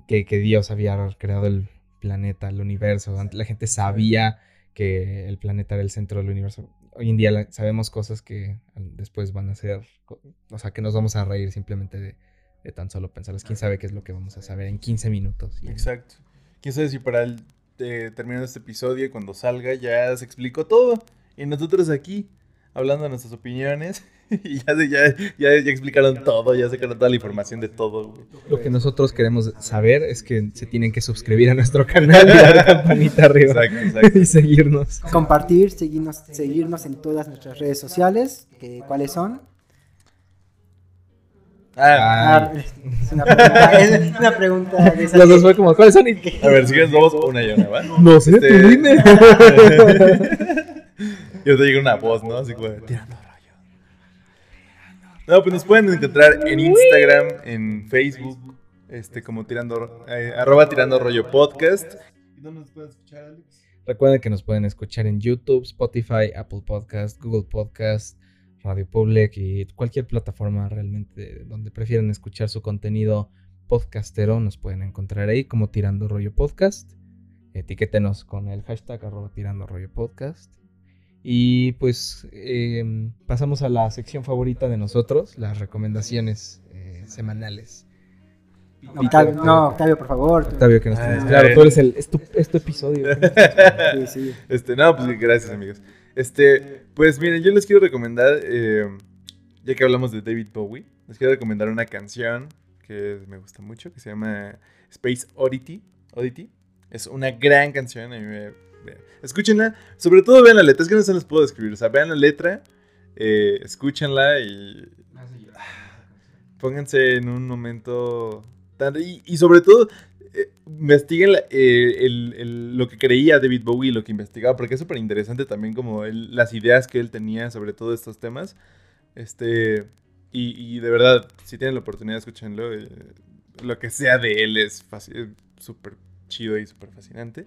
que- que Dios había creado el planeta, el universo. Antes La gente sabía que el planeta era el centro del universo. Hoy en día sabemos cosas que después van a ser, o sea, que nos vamos a reír simplemente de, de tan solo pensarles. ¿Quién sabe qué es lo que vamos a saber en 15 minutos? Y Exacto. Quién sabe si para el eh, terminando este episodio, cuando salga, ya se explicó todo. Y nosotros aquí, hablando de nuestras opiniones, y ya, ya, ya, ya explicaron todo, ya sacaron toda la información de todo, güey. Lo que nosotros queremos saber es que se tienen que suscribir a nuestro canal y dar la campanita arriba Exacto, exacto. y seguirnos. Compartir, seguirnos, seguirnos en todas nuestras redes sociales, que, ¿cuáles son? Ah, Ah, es una pregunta, es una pregunta de esas Los dos fue como, ¿cuáles son? Y- a ver, si quieres, vamos una y una, ¿va? No sé, Este- tú dime. Y ahorita llega una voz, ¿no? Así como, tirando rollo. No, pues nos pueden encontrar en Instagram, en Facebook, este, como tirando, eh, arroba tirando rollo podcast. ¿Y dónde nos pueden escuchar, Alex? Recuerden que nos pueden escuchar en YouTube, Spotify, Apple Podcast, Google Podcast, Radio Public y cualquier plataforma realmente donde prefieran escuchar su contenido podcastero. Nos pueden encontrar ahí como Tirando Rollo Podcast. Etiquétenos con el hashtag arroba Tirando Rollo Podcast. Y pues eh, pasamos a la sección favorita de nosotros, las recomendaciones eh, semanales. Octavio, no, Octavio, por favor. Octavio, que nos Ah, tienes. a Claro, tú eres el. Es tu, es tu episodio. Sí, sí. Este, no, pues gracias, amigos. Este, pues miren, yo les quiero recomendar, eh, ya que hablamos de David Bowie, les quiero recomendar una canción que me gusta mucho, que se llama Space Oddity. Oddity. Es una gran canción. a mí me- me- escúchenla, sobre todo vean la letra, es que no se les puedo describir, o sea, vean la letra, eh, escúchenla y pónganse en un momento tan... Y, y sobre todo, eh, investiguen eh, el- el- lo que creía David Bowie, lo que investigaba, porque es súper interesante también como las ideas que él tenía sobre todos estos temas. Este, y, y de verdad, si tienen la oportunidad, escúchenlo. eh, lo que sea de él es es súper chido y súper fascinante.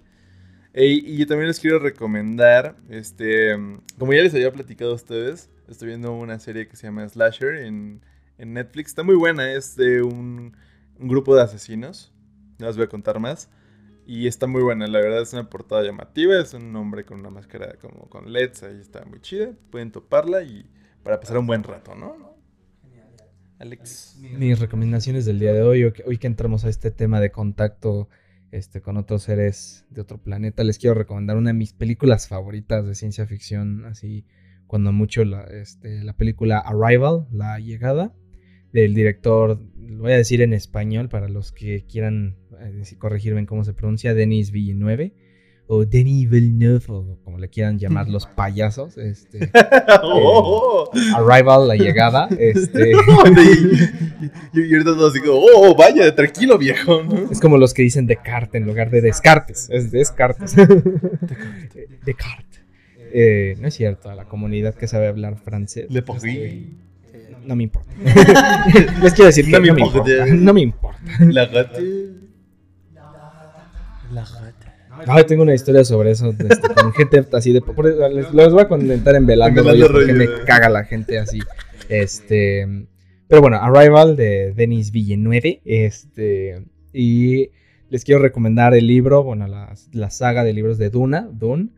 E- y yo también les quiero recomendar, este, como ya les había platicado a ustedes, estoy viendo una serie que se llama Slasher en, en Netflix. Está muy buena, es de un grupo de asesinos. No les voy a contar más. Y está muy buena, la verdad es una portada llamativa. Es un hombre con una máscara como con LEDs, ahí está muy chida. Pueden toparla y para pasar un buen rato, ¿no? Alex. Mis recomendaciones del día de hoy, hoy que- hoy que entramos a este tema de contacto este, con otros seres de otro planeta, les quiero recomendar una de mis películas favoritas de ciencia ficción, así cuando mucho la, este, la película Arrival, La Llegada, del director, lo voy a decir en español para los que quieran eh, corregirme en cómo se pronuncia, Denis Villeneuve, o Denis Villeneuve, o como le quieran llamar los payasos, este, ¡Oh! Arrival, La Llegada, este... y, ahorita todos así como, oh, vaya, tranquilo, viejo. ¿no? Es como los que dicen Descartes en lugar de Descartes. Es Descartes. Descartes. Eh, no es cierto, a la comunidad que sabe hablar francés. Le. Eh, No me importa. Les quiero decir que No no me importa. importa. No me importa. La gata. La gata. Ay, tengo una historia sobre eso. este, con gente así de. por- les, les voy a comentar en velando, rollos porque me caga la gente así. Este. Pero bueno, Arrival de Denis Villeneuve. Este. Y les quiero recomendar el libro, bueno, la, la saga de libros de Duna, Dune.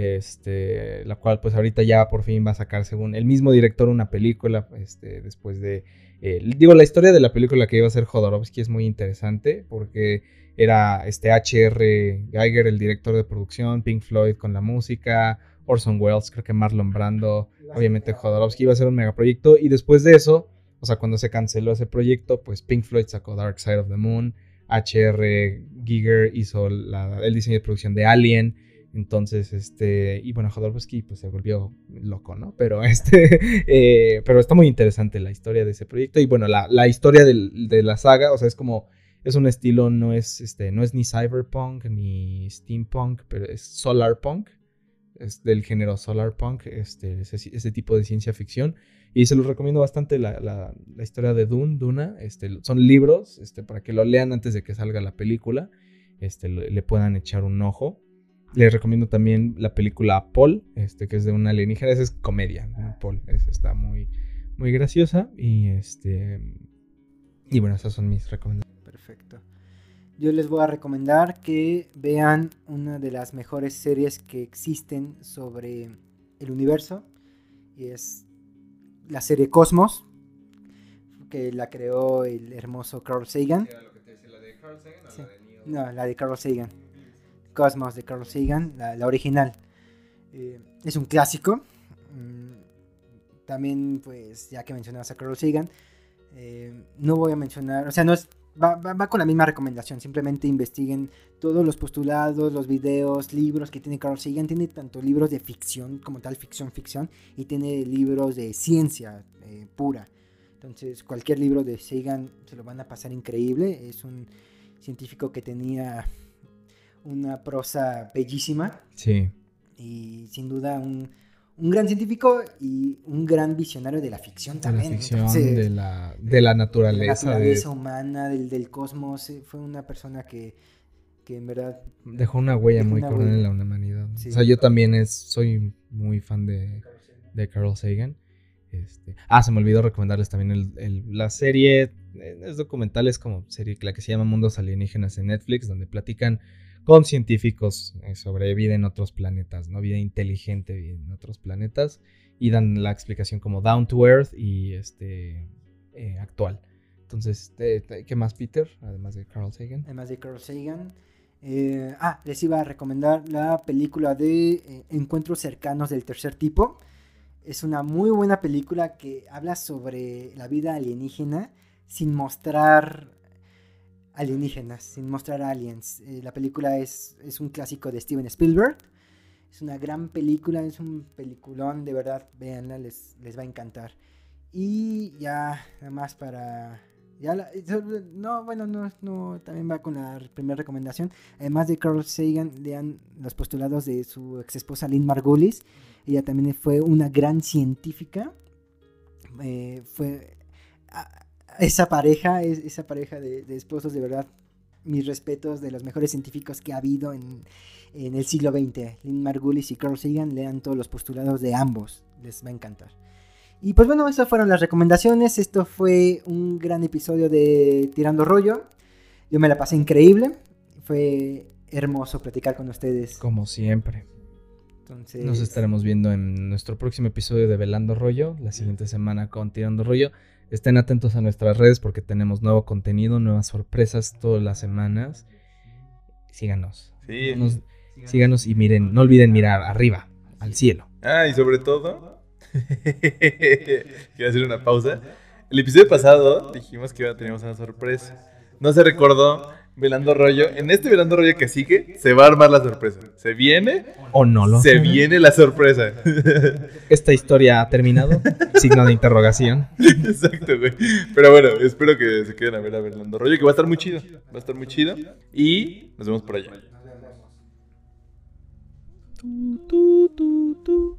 Este, la cual pues ahorita ya por fin va a sacar según el mismo director una película, este, después de, eh, digo, la historia de la película que iba a hacer Jodorowsky es muy interesante porque era este H.R. Geiger, el director de producción, Pink Floyd con la música, Orson Welles, creo que Marlon Brando, obviamente Jodorowsky iba a ser un megaproyecto y después de eso, o sea, cuando se canceló ese proyecto, pues Pink Floyd sacó Dark Side of the Moon, H.R. Giger hizo la- el diseño de producción de Alien, entonces, este, y bueno, Jodorowsky pues se volvió loco, ¿no? Pero este, eh, pero está muy interesante la historia de ese proyecto y bueno, la, la historia del- de la saga, o sea, es como, Es un estilo, no es, este, no es ni cyberpunk ni steampunk, pero es solarpunk. Es del género solarpunk, este, ese, ese tipo de ciencia ficción. Y se los recomiendo bastante la, la, la, historia de Dune, Duna. Este, son libros este, para que lo lean antes de que salga la película. Este, le, le puedan echar un ojo. Les recomiendo también la película Paul, este, que es de una alienígena. Esa es comedia. ¿no? Paul esa está muy, muy graciosa. Y este. Y bueno, esas son mis recomendaciones. Perfecto. Yo les voy a recomendar que vean una de las mejores series que existen sobre el universo. Y es la serie Cosmos, que la creó el hermoso Carl Sagan. Sí. No, la de Carl Sagan. Cosmos de Carl Sagan, la, original. Eh, es un clásico. Mm, también, pues, ya que mencionabas a Carl Sagan, eh, no voy a mencionar, o sea, no es, va, va, va, con la misma recomendación. Simplemente investiguen todos los postulados, los videos, libros que tiene Carl Sagan. Tiene tanto libros de ficción como tal, ficción, ficción, y tiene libros de ciencia eh, pura. Entonces, cualquier libro de Sagan se lo van a pasar increíble. Es un científico que tenía una prosa bellísima. Sí. Y sin duda un, un, gran científico y un gran visionario de la ficción también. De la ficción, Entonces, de, la, de la naturaleza. De la naturaleza de... humana, del, del, cosmos. Fue una persona que, que en verdad... Dejó una huella dejó muy cabrón en la humanidad. Sí. O sea, yo también es, soy muy fan de, de Carl Sagan. Este, ah, se me olvidó recomendarles también el, el, la serie, es documental, es como serie, la que se llama Mundos Alienígenas en Netflix, donde platican con científicos eh, sobre vida en otros planetas, ¿no? Vida inteligente en otros planetas, y dan la explicación como down to earth y este eh, actual. Entonces, ¿qué más, Peter? Además de Carl Sagan. Además de Carl Sagan. Eh, ah, les iba a recomendar la película de Encuentros cercanos del tercer tipo. Es una muy buena película que habla sobre la vida alienígena sin mostrar alienígenas, sin mostrar aliens. Eh, la película es, es, un clásico de Steven Spielberg. Es una gran película, es un peliculón, de verdad, véanla, les, les va a encantar. Y ya, nada más para... Ya la, no, bueno, no, no, también va con la primera recomendación. Además de Carl Sagan, lean los postulados de su ex esposa Lynn Margulis. Ella también fue una gran científica. Eh, fue a, esa pareja, esa pareja de, de, esposos, de verdad, mis respetos de los mejores científicos que ha habido en, en el siglo XX. Lynn Margulis y Carl Sagan, lean todos los postulados de ambos, les va a encantar. Y pues bueno, esas fueron las recomendaciones. Esto fue un gran episodio de Tirando Rollo. Yo me la pasé increíble. Fue hermoso platicar con ustedes. Como siempre. Entonces... Nos estaremos viendo en nuestro próximo episodio de Velando Rollo, la siguiente semana con Tirando Rollo. Estén atentos a nuestras redes porque tenemos nuevo contenido, nuevas sorpresas todas las semanas. Síganos. Sí. Nos, síganos y miren, no olviden mirar arriba, al cielo. Ah, y sobre todo, quiero hacer una pausa. El episodio pasado dijimos que teníamos una sorpresa. No se recordó Velando Rollo. En este Velando Rollo que sigue, se va a armar la sorpresa. ¿Se viene? ¿O no lo Se viene la sorpresa. Esta historia ha terminado. Signo de interrogación. Exacto, güey. Pero bueno, espero que se queden a ver a Velando Rollo, que va a estar muy chido. Va a estar muy chido. Y nos vemos por allá. Tú, tú.